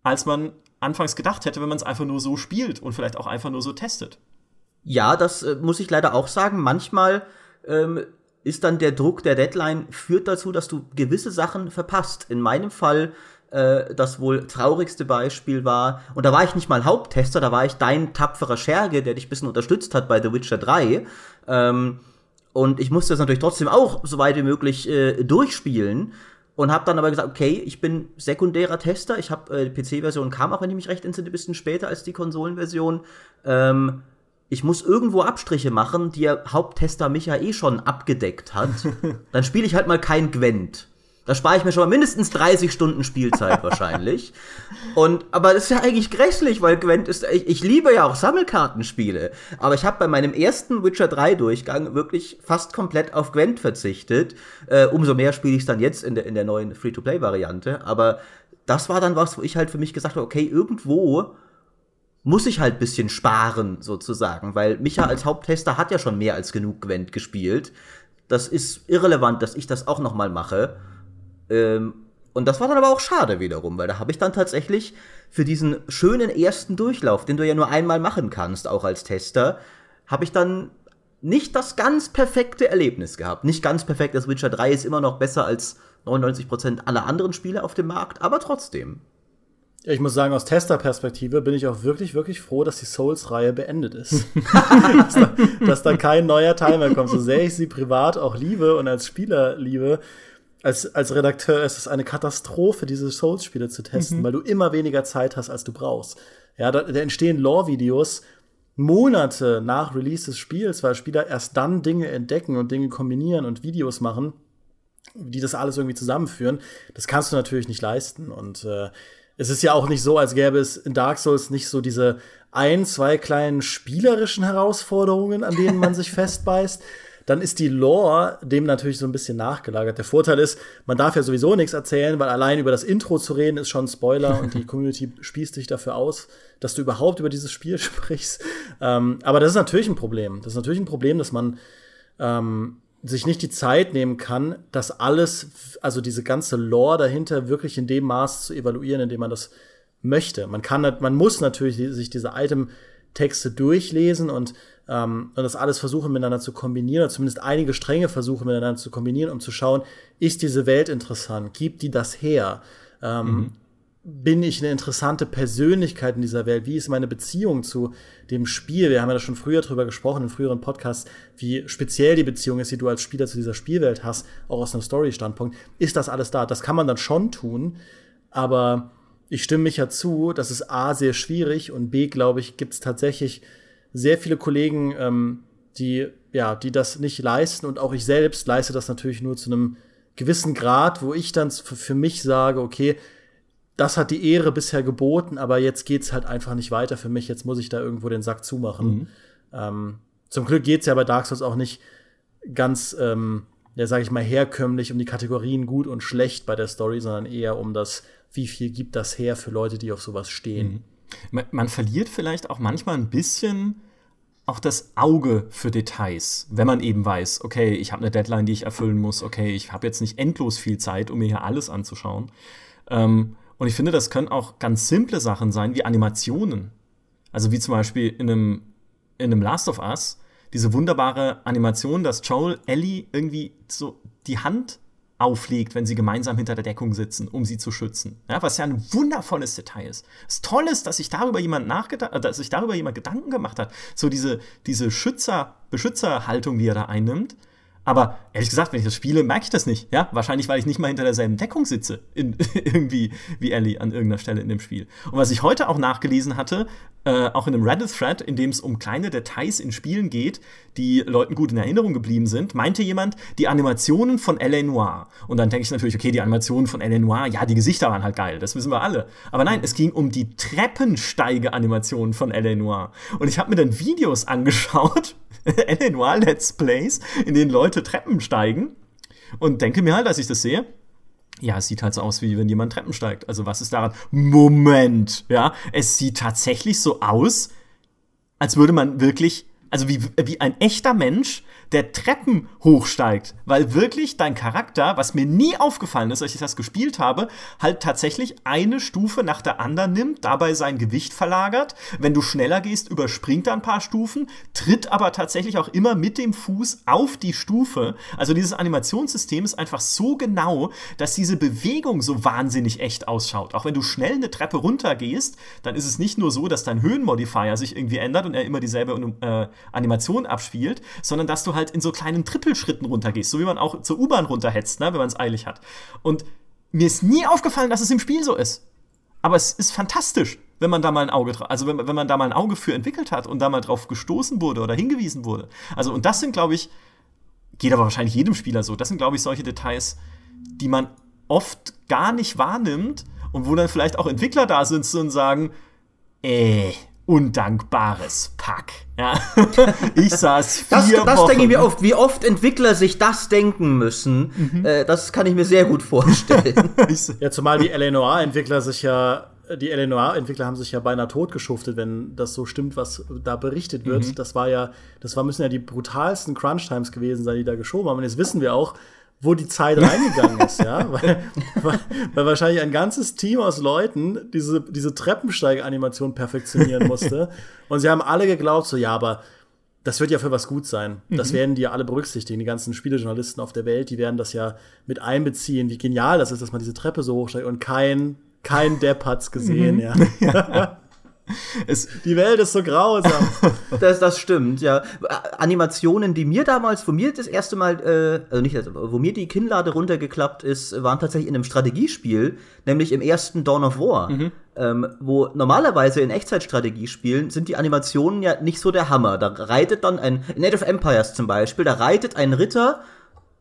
als man anfangs gedacht hätte, wenn man es einfach nur so spielt und vielleicht auch einfach nur so testet. Ja, das äh, muss ich leider auch sagen. Manchmal ähm, ist dann der Druck der Deadline führt dazu, dass du gewisse Sachen verpasst. In meinem Fall äh, das wohl traurigste Beispiel war, und da war ich nicht mal Haupttester, da war ich dein tapferer Scherge, der dich ein bisschen unterstützt hat bei The Witcher 3. Ähm, und ich musste das natürlich trotzdem auch so weit wie möglich äh, durchspielen. Und habe dann aber gesagt, okay, ich bin sekundärer Tester. Ich habe äh, die PC-Version kam auch, wenn ich mich recht entsinne, ein bisschen später als die Konsolenversion. Ähm, ich muss irgendwo Abstriche machen, die der Haupttester Micha eh schon abgedeckt hat. Dann spiele ich halt mal kein Gwent. Da spare ich mir schon mal mindestens 30 Stunden Spielzeit wahrscheinlich. Und aber das ist ja eigentlich grässlich, weil Gwent ist ich, ich liebe ja auch Sammelkartenspiele, aber ich habe bei meinem ersten Witcher 3 Durchgang wirklich fast komplett auf Gwent verzichtet. Äh, umso mehr spiele ich es dann jetzt in der in der neuen Free-to-Play Variante, aber das war dann was, wo ich halt für mich gesagt habe, okay, irgendwo muss ich halt bisschen sparen sozusagen, weil Micha als Haupttester hat ja schon mehr als genug Gwent gespielt. Das ist irrelevant, dass ich das auch noch mal mache. Ähm, und das war dann aber auch schade wiederum, weil da habe ich dann tatsächlich für diesen schönen ersten Durchlauf, den du ja nur einmal machen kannst, auch als Tester, habe ich dann nicht das ganz perfekte Erlebnis gehabt. Nicht ganz perfekt, das Witcher 3 ist immer noch besser als 99% aller anderen Spiele auf dem Markt, aber trotzdem. Ich muss sagen, aus Tester-Perspektive bin ich auch wirklich, wirklich froh, dass die Souls-Reihe beendet ist. dass, da, dass, da, kein neuer Teil mehr kommt. So sehr ich sie privat auch liebe und als Spieler liebe, als, als Redakteur ist es eine Katastrophe, diese Souls-Spiele zu testen, mhm. weil du immer weniger Zeit hast, als du brauchst. Ja, da, da entstehen Lore-Videos Monate nach Release des Spiels, weil Spieler erst dann Dinge entdecken und Dinge kombinieren und Videos machen, die das alles irgendwie zusammenführen. Das kannst du natürlich nicht leisten. Und äh, es ist ja auch nicht so, als gäbe es in Dark Souls nicht so diese ein, zwei kleinen spielerischen Herausforderungen, an denen man sich festbeißt. Dann ist die Lore dem natürlich so ein bisschen nachgelagert. Der Vorteil ist, man darf ja sowieso nichts erzählen, weil allein über das Intro zu reden ist schon ein Spoiler und die Community spießt dich dafür aus, dass du überhaupt über dieses Spiel sprichst. Ähm, aber das ist natürlich ein Problem. Das ist natürlich ein Problem, dass man ähm, sich nicht die Zeit nehmen kann, das alles, also diese ganze Lore dahinter wirklich in dem Maß zu evaluieren, in dem man das möchte. Man kann, man muss natürlich sich diese Item-Texte durchlesen und, ähm, und das alles versuchen miteinander zu kombinieren, oder zumindest einige Stränge versuchen miteinander zu kombinieren, um zu schauen, ist diese Welt interessant, gibt die das her? Ähm, mhm bin ich eine interessante Persönlichkeit in dieser Welt? Wie ist meine Beziehung zu dem Spiel? Wir haben ja da schon früher drüber gesprochen, in früheren Podcasts, wie speziell die Beziehung ist, die du als Spieler zu dieser Spielwelt hast, auch aus einem Story-Standpunkt. Ist das alles da? Das kann man dann schon tun, aber ich stimme mich ja zu, das ist A, sehr schwierig und B, glaube ich, gibt es tatsächlich sehr viele Kollegen, ähm, die, ja, die das nicht leisten und auch ich selbst leiste das natürlich nur zu einem gewissen Grad, wo ich dann für mich sage, okay, das hat die Ehre bisher geboten, aber jetzt geht's halt einfach nicht weiter für mich. Jetzt muss ich da irgendwo den Sack zumachen. Mhm. Ähm, zum Glück geht's ja bei Dark Souls auch nicht ganz, ähm, ja, sag ich mal, herkömmlich um die Kategorien gut und schlecht bei der Story, sondern eher um das, wie viel gibt das her für Leute, die auf sowas stehen. Mhm. Man, man verliert vielleicht auch manchmal ein bisschen auch das Auge für Details, wenn man eben weiß, okay, ich habe eine Deadline, die ich erfüllen muss, okay, ich habe jetzt nicht endlos viel Zeit, um mir hier alles anzuschauen. Ähm, und ich finde, das können auch ganz simple Sachen sein, wie Animationen. Also wie zum Beispiel in einem, in einem Last of Us, diese wunderbare Animation, dass Joel Ellie irgendwie so die Hand auflegt, wenn sie gemeinsam hinter der Deckung sitzen, um sie zu schützen. Ja, was ja ein wundervolles Detail ist. Es toll ist, dass sich darüber jemand nachgedacht, äh, dass sich darüber jemand Gedanken gemacht hat. So diese, diese Schützer, Beschützerhaltung, die er da einnimmt. Aber ehrlich gesagt, wenn ich das spiele, merke ich das nicht. Ja, wahrscheinlich, weil ich nicht mal hinter derselben Deckung sitze, in, irgendwie wie Ellie an irgendeiner Stelle in dem Spiel. Und was ich heute auch nachgelesen hatte, äh, auch in einem Reddit-Thread, in dem es um kleine Details in Spielen geht, die Leuten gut in Erinnerung geblieben sind, meinte jemand, die Animationen von L.A. Noir. Und dann denke ich natürlich, okay, die Animationen von L.A. Noir, ja, die Gesichter waren halt geil, das wissen wir alle. Aber nein, es ging um die Treppensteige-Animationen von L.A. Noir. Und ich habe mir dann Videos angeschaut, L.A. Noir Let's Plays, in denen Leute Treppen steigen und denke mir halt, als ich das sehe, ja, es sieht halt so aus, wie wenn jemand Treppen steigt. Also was ist daran? Moment, ja, es sieht tatsächlich so aus, als würde man wirklich, also wie, wie ein echter Mensch der Treppen hochsteigt, weil wirklich dein Charakter, was mir nie aufgefallen ist, als ich das gespielt habe, halt tatsächlich eine Stufe nach der anderen nimmt, dabei sein Gewicht verlagert. Wenn du schneller gehst, überspringt er ein paar Stufen, tritt aber tatsächlich auch immer mit dem Fuß auf die Stufe. Also dieses Animationssystem ist einfach so genau, dass diese Bewegung so wahnsinnig echt ausschaut. Auch wenn du schnell eine Treppe runtergehst, dann ist es nicht nur so, dass dein Höhenmodifier sich irgendwie ändert und er immer dieselbe äh, Animation abspielt, sondern dass du halt halt in so kleinen Trippelschritten runtergehst, so wie man auch zur U-Bahn runterhetzt, ne, wenn man es eilig hat. Und mir ist nie aufgefallen, dass es im Spiel so ist. Aber es ist fantastisch. wenn man da mal ein Auge also wenn, wenn man da mal ein Auge für entwickelt hat und da mal drauf gestoßen wurde oder hingewiesen wurde. Also, und das sind, glaube ich, geht aber wahrscheinlich jedem Spieler so. Das sind, glaube ich, solche Details, die man oft gar nicht wahrnimmt und wo dann vielleicht auch Entwickler da sitzen und sagen, äh, undankbares Pack. Ja. ich saß vier das, das Wochen. denke ich mir oft, wie oft Entwickler sich das denken müssen. Mhm. Äh, das kann ich mir sehr gut vorstellen. ja, zumal die LNOA-Entwickler sich ja die LNOA-Entwickler haben sich ja beinahe totgeschuftet, wenn das so stimmt, was da berichtet wird. Mhm. Das war ja, das war, müssen ja die brutalsten Crunch-Times gewesen sein, die da geschoben haben. Und jetzt wissen wir auch, wo die Zeit reingegangen ist, ja. Weil, weil, weil, wahrscheinlich ein ganzes Team aus Leuten diese, diese Treppensteiger-Animation perfektionieren musste. Und sie haben alle geglaubt, so, ja, aber das wird ja für was gut sein. Das mhm. werden die ja alle berücksichtigen. Die ganzen Spielejournalisten auf der Welt, die werden das ja mit einbeziehen, wie genial das ist, dass man diese Treppe so hochsteigt und kein, kein Depp hat's gesehen, mhm. ja. Es, die Welt ist so grausam. das, das stimmt, ja. Animationen, die mir damals, wo mir das erste Mal, äh, also nicht, also, wo mir die Kinnlade runtergeklappt ist, waren tatsächlich in einem Strategiespiel, nämlich im ersten Dawn of War. Mhm. Ähm, wo normalerweise in Echtzeitstrategiespielen sind die Animationen ja nicht so der Hammer. Da reitet dann ein, in Age of Empires zum Beispiel, da reitet ein Ritter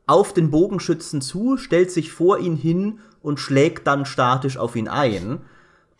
auf den Bogenschützen zu, stellt sich vor ihn hin und schlägt dann statisch auf ihn ein.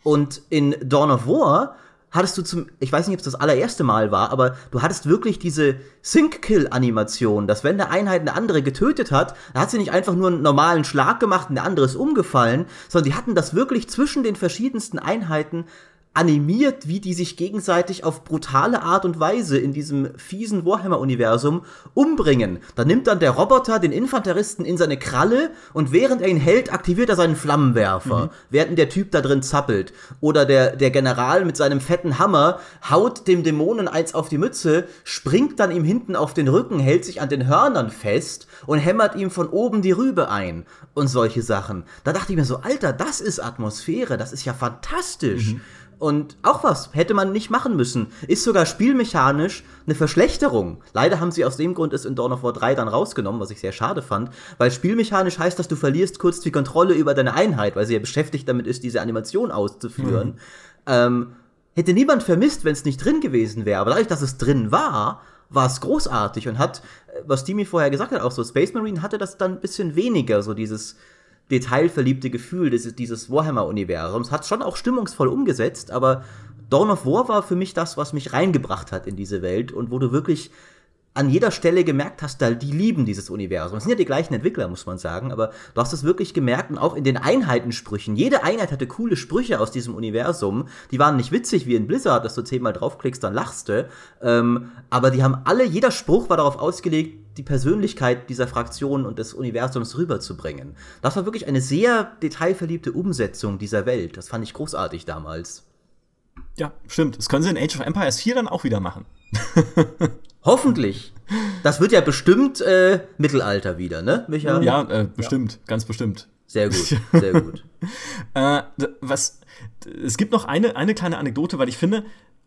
Und in Dawn of War hattest du zum, ich weiß nicht, ob es das allererste Mal war, aber du hattest wirklich diese Sync-Kill-Animation, dass wenn eine Einheit eine andere getötet hat, da hat sie nicht einfach nur einen normalen Schlag gemacht und der andere ist umgefallen, sondern die hatten das wirklich zwischen den verschiedensten Einheiten animiert, wie die sich gegenseitig auf brutale Art und Weise in diesem fiesen Warhammer-Universum umbringen. Da nimmt dann der Roboter den Infanteristen in seine Kralle und während er ihn hält, aktiviert er seinen Flammenwerfer, mhm. während der Typ da drin zappelt. Oder der, der General mit seinem fetten Hammer haut dem Dämonen eins auf die Mütze, springt dann ihm hinten auf den Rücken, hält sich an den Hörnern fest und hämmert ihm von oben die Rübe ein und solche Sachen. Da dachte ich mir so, Alter, das ist Atmosphäre, das ist ja fantastisch. Mhm. Und auch was hätte man nicht machen müssen. Ist sogar spielmechanisch eine Verschlechterung. Leider haben sie aus dem Grund es in Dawn of War 3 dann rausgenommen, was ich sehr schade fand, weil spielmechanisch heißt, dass du verlierst kurz die Kontrolle über deine Einheit, weil sie ja beschäftigt damit ist, diese Animation auszuführen. Mhm. Ähm, hätte niemand vermisst, wenn es nicht drin gewesen wäre. Aber dadurch, dass es drin war, war es großartig und hat, äh, was Timmy vorher gesagt hat, auch so Space Marine hatte das dann ein bisschen weniger, so dieses detailverliebte Gefühl dieses, dieses Warhammer-Universums. Hat schon auch stimmungsvoll umgesetzt, aber Dawn of War war für mich das, was mich reingebracht hat in diese Welt und wo du wirklich an jeder Stelle gemerkt hast, die lieben dieses Universum. Es sind ja die gleichen Entwickler, muss man sagen, aber du hast es wirklich gemerkt und auch in den Einheitensprüchen. Jede Einheit hatte coole Sprüche aus diesem Universum. Die waren nicht witzig wie in Blizzard, dass du zehnmal draufklickst, dann lachst du. Ähm, aber die haben alle, jeder Spruch war darauf ausgelegt, die Persönlichkeit dieser Fraktion und des Universums rüberzubringen. Das war wirklich eine sehr detailverliebte Umsetzung dieser Welt. Das fand ich großartig damals. Ja, stimmt. Das können sie in Age of Empires 4 dann auch wieder machen. Hoffentlich. Das wird ja bestimmt äh, Mittelalter wieder, ne, Micha? Ja, äh, bestimmt, ja. ganz bestimmt. Sehr gut, sehr gut. äh, was, es gibt noch eine, eine kleine Anekdote, weil ich finde,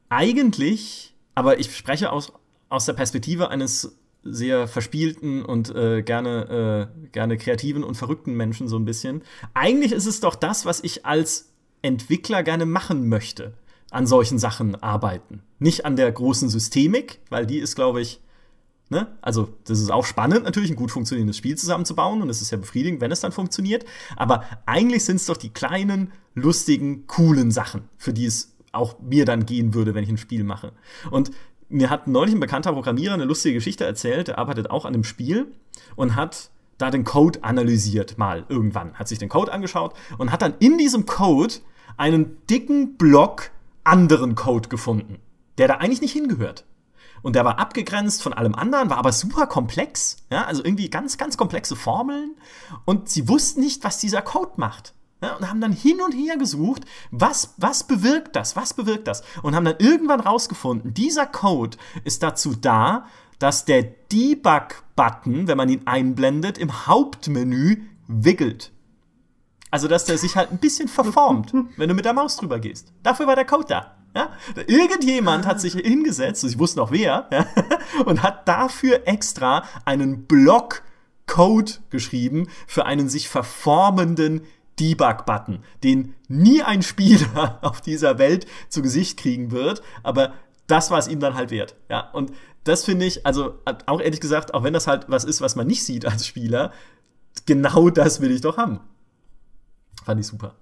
eigentlich, aber ich spreche aus, aus der Perspektive eines sehr verspielten und äh, gerne, äh, gerne kreativen und verrückten Menschen so ein bisschen. Eigentlich ist es doch das, was ich als Entwickler gerne machen möchte an solchen Sachen arbeiten. Nicht an der großen Systemik, weil die ist, glaube ich, ne? Also, das ist auch spannend, natürlich ein gut funktionierendes Spiel zusammenzubauen und es ist ja befriedigend, wenn es dann funktioniert. Aber eigentlich sind es doch die kleinen, lustigen, coolen Sachen, für die es auch mir dann gehen würde, wenn ich ein Spiel mache. Und mir hat neulich ein bekannter Programmierer eine lustige Geschichte erzählt. Er arbeitet auch an einem Spiel und hat da den Code analysiert, mal irgendwann. Hat sich den Code angeschaut und hat dann in diesem Code einen dicken Block anderen Code gefunden, der da eigentlich nicht hingehört. Und der war abgegrenzt von allem anderen, war aber super komplex. Ja, also irgendwie ganz, ganz komplexe Formeln. Und sie wussten nicht, was dieser Code macht. Ja, und haben dann hin und her gesucht, was, was bewirkt das, was bewirkt das? Und haben dann irgendwann rausgefunden, dieser Code ist dazu da, dass der Debug-Button, wenn man ihn einblendet, im Hauptmenü wiggelt. Also, dass der sich halt ein bisschen verformt, wenn du mit der Maus drüber gehst. Dafür war der Code da. Ja? Irgendjemand hat sich hingesetzt, ich wusste noch wer, ja, und hat dafür extra einen Block Code geschrieben für einen sich verformenden Debug-Button, den nie ein Spieler auf dieser Welt zu Gesicht kriegen wird, aber das war es ihm dann halt wert. Ja, und das finde ich, also auch ehrlich gesagt, auch wenn das halt was ist, was man nicht sieht als Spieler, genau das will ich doch haben. Fand ich super.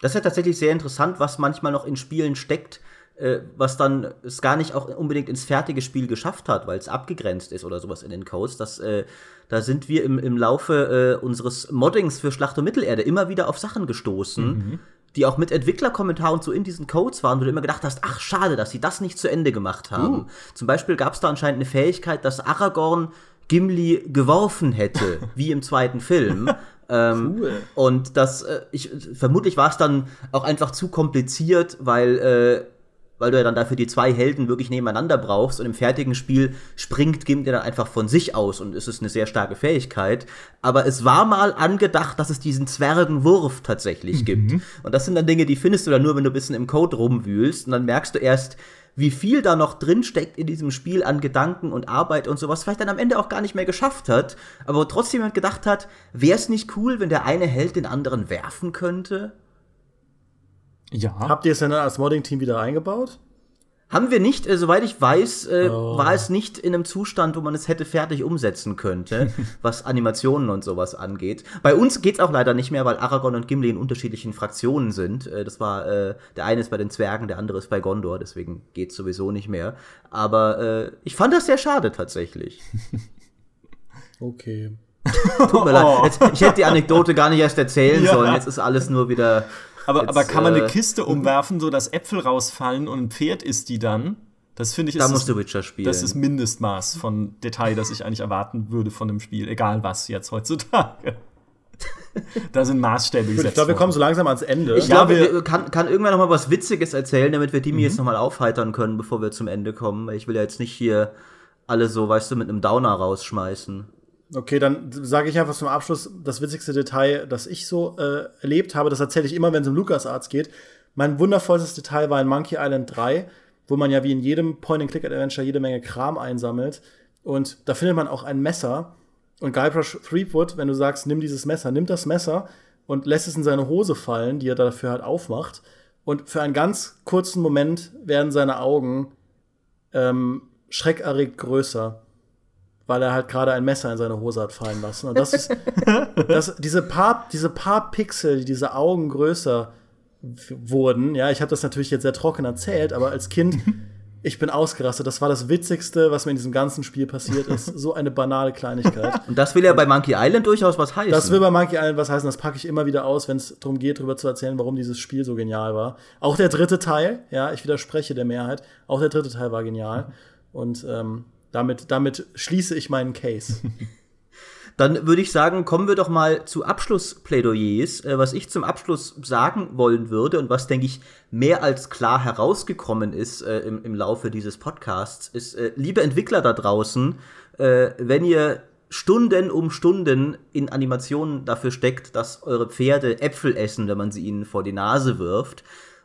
Das ist ja tatsächlich sehr interessant, was manchmal noch in Spielen steckt, äh, was dann es gar nicht auch unbedingt ins fertige Spiel geschafft hat, weil es abgegrenzt ist oder sowas in den Codes. Das, äh, da sind wir im, im Laufe äh, unseres Moddings für Schlacht um Mittelerde immer wieder auf Sachen gestoßen, mhm. die auch mit Entwicklerkommentaren so in diesen Codes waren, wo du immer gedacht hast, ach schade, dass sie das nicht zu Ende gemacht haben. Uh. Zum Beispiel gab es da anscheinend eine Fähigkeit, dass Aragorn Gimli geworfen hätte, wie im zweiten Film. Ähm, cool. Und das, äh, ich, vermutlich war es dann auch einfach zu kompliziert, weil äh, weil du ja dann dafür die zwei Helden wirklich nebeneinander brauchst und im fertigen Spiel springt Gimli dann einfach von sich aus und es ist eine sehr starke Fähigkeit. Aber es war mal angedacht, dass es diesen Zwergenwurf tatsächlich mhm. gibt. Und das sind dann Dinge, die findest du dann nur, wenn du ein bisschen im Code rumwühlst und dann merkst du erst, wie viel da noch drin steckt in diesem Spiel an Gedanken und Arbeit und sowas, vielleicht dann am Ende auch gar nicht mehr geschafft hat, aber trotzdem jemand gedacht hat, wäre es nicht cool, wenn der eine Held den anderen werfen könnte? Ja. Habt ihr es denn als Modding-Team wieder eingebaut? Haben wir nicht, äh, soweit ich weiß, äh, oh. war es nicht in einem Zustand, wo man es hätte fertig umsetzen könnte, was Animationen und sowas angeht. Bei uns geht's auch leider nicht mehr, weil Aragorn und Gimli in unterschiedlichen Fraktionen sind. Äh, das war, äh, der eine ist bei den Zwergen, der andere ist bei Gondor, deswegen geht's sowieso nicht mehr. Aber äh, ich fand das sehr schade tatsächlich. okay. Tut mir leid. Jetzt, ich hätte die Anekdote gar nicht erst erzählen ja. sollen. Jetzt ist alles nur wieder aber, Jetzt, aber kann man eine äh, Kiste umwerfen, so dass Äpfel rausfallen und ein Pferd isst die dann? Das finde ich ist. Da musst du Witcher spielen. Das ist Mindestmaß von Detail, das ich eigentlich erwarten würde von dem Spiel, egal was jetzt heutzutage. da sind Maßstäbe gesetzt. Ich glaube, wir kommen so langsam ans Ende. Ich glaube, kann, kann irgendwann noch mal was Witziges erzählen, damit wir die mir mhm. jetzt noch mal aufheitern können, bevor wir zum Ende kommen. Ich will ja jetzt nicht hier alle so, weißt du, mit einem Downer rausschmeißen. Okay, dann sage ich einfach zum Abschluss das witzigste Detail, das ich so äh, erlebt habe. Das erzähle ich immer, wenn es um LucasArts geht. Mein wundervollstes Detail war in Monkey Island 3, wo man ja wie in jedem Point-and-Click-Adventure jede Menge Kram einsammelt. Und da findet man auch ein Messer. Und Guybrush Threepwood, wenn du sagst, nimm dieses Messer, nimmt das Messer und lässt es in seine Hose fallen, die er dafür halt aufmacht. Und für einen ganz kurzen Moment werden seine Augen ähm, schreckerregt größer weil er halt gerade ein Messer in seine Hose hat fallen lassen. Und das ist, das, diese, paar, diese paar Pixel, diese Augen größer wurden, ja, ich habe das natürlich jetzt sehr trocken erzählt, aber als Kind, ich bin ausgerastet. Das war das Witzigste, was mir in diesem ganzen Spiel passiert ist. So eine banale Kleinigkeit. Und das will ja bei Monkey Island durchaus was heißen. Das will bei Monkey Island was heißen. Das packe ich immer wieder aus, wenn es darum geht, darüber zu erzählen, warum dieses Spiel so genial war. Auch der dritte Teil, ja, ich widerspreche der Mehrheit. Auch der dritte Teil war genial. Und ähm, damit, damit schließe ich meinen Case. Dann würde ich sagen, kommen wir doch mal zu Abschlussplädoyers. Äh, was ich zum Abschluss sagen wollen würde und was, denke ich, mehr als klar herausgekommen ist äh, im, im Laufe dieses Podcasts, ist, äh, liebe Entwickler da draußen, äh, wenn ihr Stunden um Stunden in Animationen dafür steckt, dass eure Pferde Äpfel essen, wenn man sie ihnen vor die Nase wirft,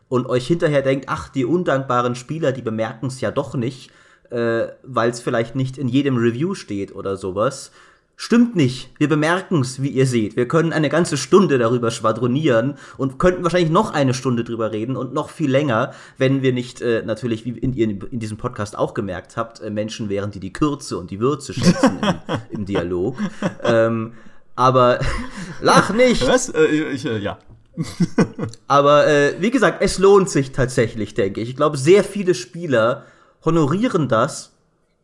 und euch hinterher denkt, ach, die undankbaren Spieler, die bemerken es ja doch nicht, äh, weil es vielleicht nicht in jedem Review steht oder sowas. Stimmt nicht. Wir bemerken es, wie ihr seht. Wir können eine ganze Stunde darüber schwadronieren und könnten wahrscheinlich noch eine Stunde drüber reden und noch viel länger, wenn wir nicht äh, natürlich, wie in, in, diesem Podcast auch gemerkt habt, äh, Menschen wären, die die Kürze und die Würze schätzen im, im Dialog. Ähm, aber lach nicht. Was? Äh, ich, äh, ja. aber äh, wie gesagt, es lohnt sich tatsächlich, denke ich. Ich glaube, sehr viele Spieler honorieren das.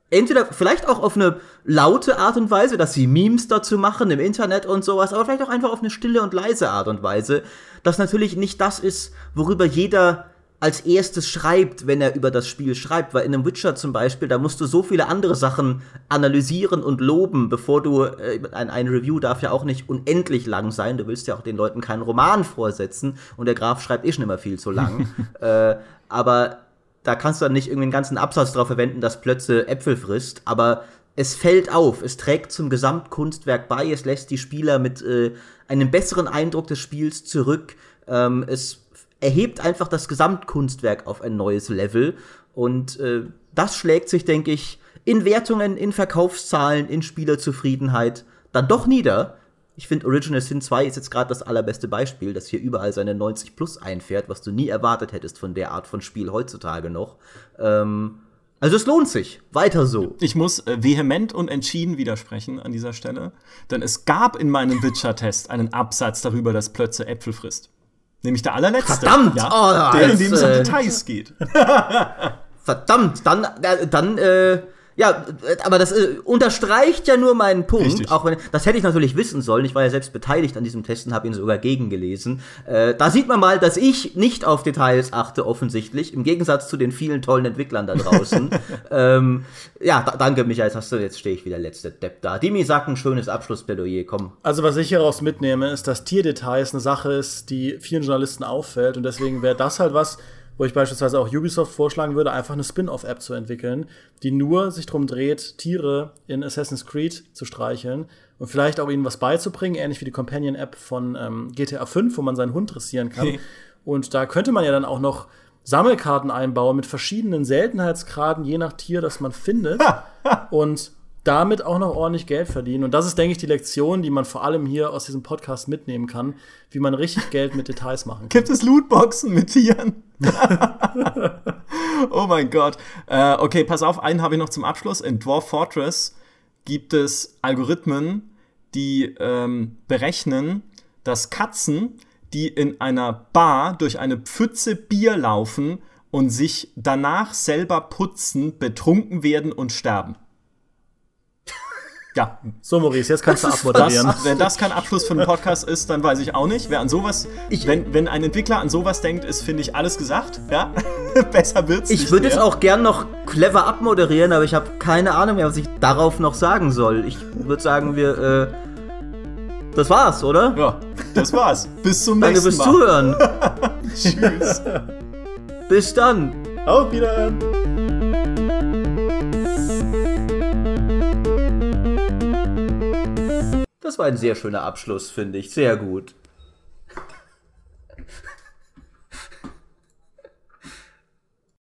Entweder vielleicht auch auf eine laute Art und Weise, dass sie Memes dazu machen im Internet und sowas, aber vielleicht auch einfach auf eine stille und leise Art und Weise, dass natürlich nicht das ist, worüber jeder als erstes schreibt, wenn er über das Spiel schreibt. Weil in einem Witcher zum Beispiel, da musst du so viele andere Sachen analysieren und loben, bevor du, äh, ein, ein Review darf ja auch nicht unendlich lang sein. Du willst ja auch den Leuten keinen Roman vorsetzen und der Graf schreibt eh schon immer viel zu lang. äh, aber da kannst du dann nicht irgendwie einen ganzen Absatz drauf verwenden, dass Plötze Äpfel frisst, aber es fällt auf, es trägt zum Gesamtkunstwerk bei, es lässt die Spieler mit äh, einem besseren Eindruck des Spiels zurück, ähm, es erhebt einfach das Gesamtkunstwerk auf ein neues Level und äh, das schlägt sich, denke ich, in Wertungen, in Verkaufszahlen, in Spielerzufriedenheit dann doch nieder. Ich finde, Original Sin 2 ist jetzt gerade das allerbeste Beispiel, das hier überall seine 90 plus einfährt, was du nie erwartet hättest von der Art von Spiel heutzutage noch. Ähm, also es lohnt sich. Weiter so. Ich muss äh, vehement und entschieden widersprechen an dieser Stelle, denn es gab in meinem Witcher-Test einen Absatz darüber, dass Plötze Äpfel frisst. Nämlich der allerletzte. Verdammt! Ja, Oh, der, in dem es um äh, Details geht. Verdammt, dann, äh, dann, äh, ja, äh, aber das äh, unterstreicht ja nur meinen Punkt. Richtig. Auch wenn, das hätte ich natürlich wissen sollen. Ich war ja selbst beteiligt an diesem Test und habe ihn sogar gegengelesen. Äh, da sieht man mal, dass ich nicht auf Details achte, offensichtlich, im Gegensatz zu den vielen tollen Entwicklern da draußen. ähm, ja, da, danke, Michael. Jetzt hast du, jetzt stehe ich wieder letzte Depp da. Dimi sagt ein schönes Abschlussplädoyer. Komm. Also was ich hieraus mitnehme, ist, dass Tierdetails eine Sache ist, die vielen Journalisten auffällt und deswegen wäre das halt was, wo ich beispielsweise auch Ubisoft vorschlagen würde, einfach eine Spin-off-App zu entwickeln, die nur sich darum dreht, Tiere in Assassin's Creed zu streicheln und vielleicht auch ihnen was beizubringen, ähnlich wie die Companion-App von ähm, GTA 5, wo man seinen Hund dressieren kann. Okay. Und da könnte man ja dann auch noch Sammelkarten einbauen mit verschiedenen Seltenheitsgraden, je nach Tier, das man findet. und damit auch noch ordentlich Geld verdienen. Und das ist, denke ich, die Lektion, die man vor allem hier aus diesem Podcast mitnehmen kann, wie man richtig Geld mit Details machen kann. Gibt es Lootboxen mit Tieren? oh mein Gott. Äh, okay, pass auf, einen habe ich noch zum Abschluss. In Dwarf Fortress gibt es Algorithmen, die ähm, berechnen, dass Katzen, die in einer Bar durch eine Pfütze Bier laufen und sich danach selber putzen, betrunken werden und sterben. Ja, So, Maurice, jetzt kannst du das, abmoderieren. wenn das kein Abschluss für einen Podcast ist, dann weiß ich auch nicht. Wer an sowas, Ich- wenn, wenn ein Entwickler an sowas denkt, ist, finde ich, alles gesagt. Ja, besser wird's Ich würde es auch gern noch clever abmoderieren, aber ich habe keine Ahnung mehr, was ich darauf noch sagen soll. Ich würde sagen, wir, äh, das war's, oder? Ja, das war's. Bis zum Danke nächsten fürs Mal. Zuhören. Tschüss. Bis dann. Auf Wiedersehen. Das war ein sehr schöner Abschluss, finde ich. Sehr gut.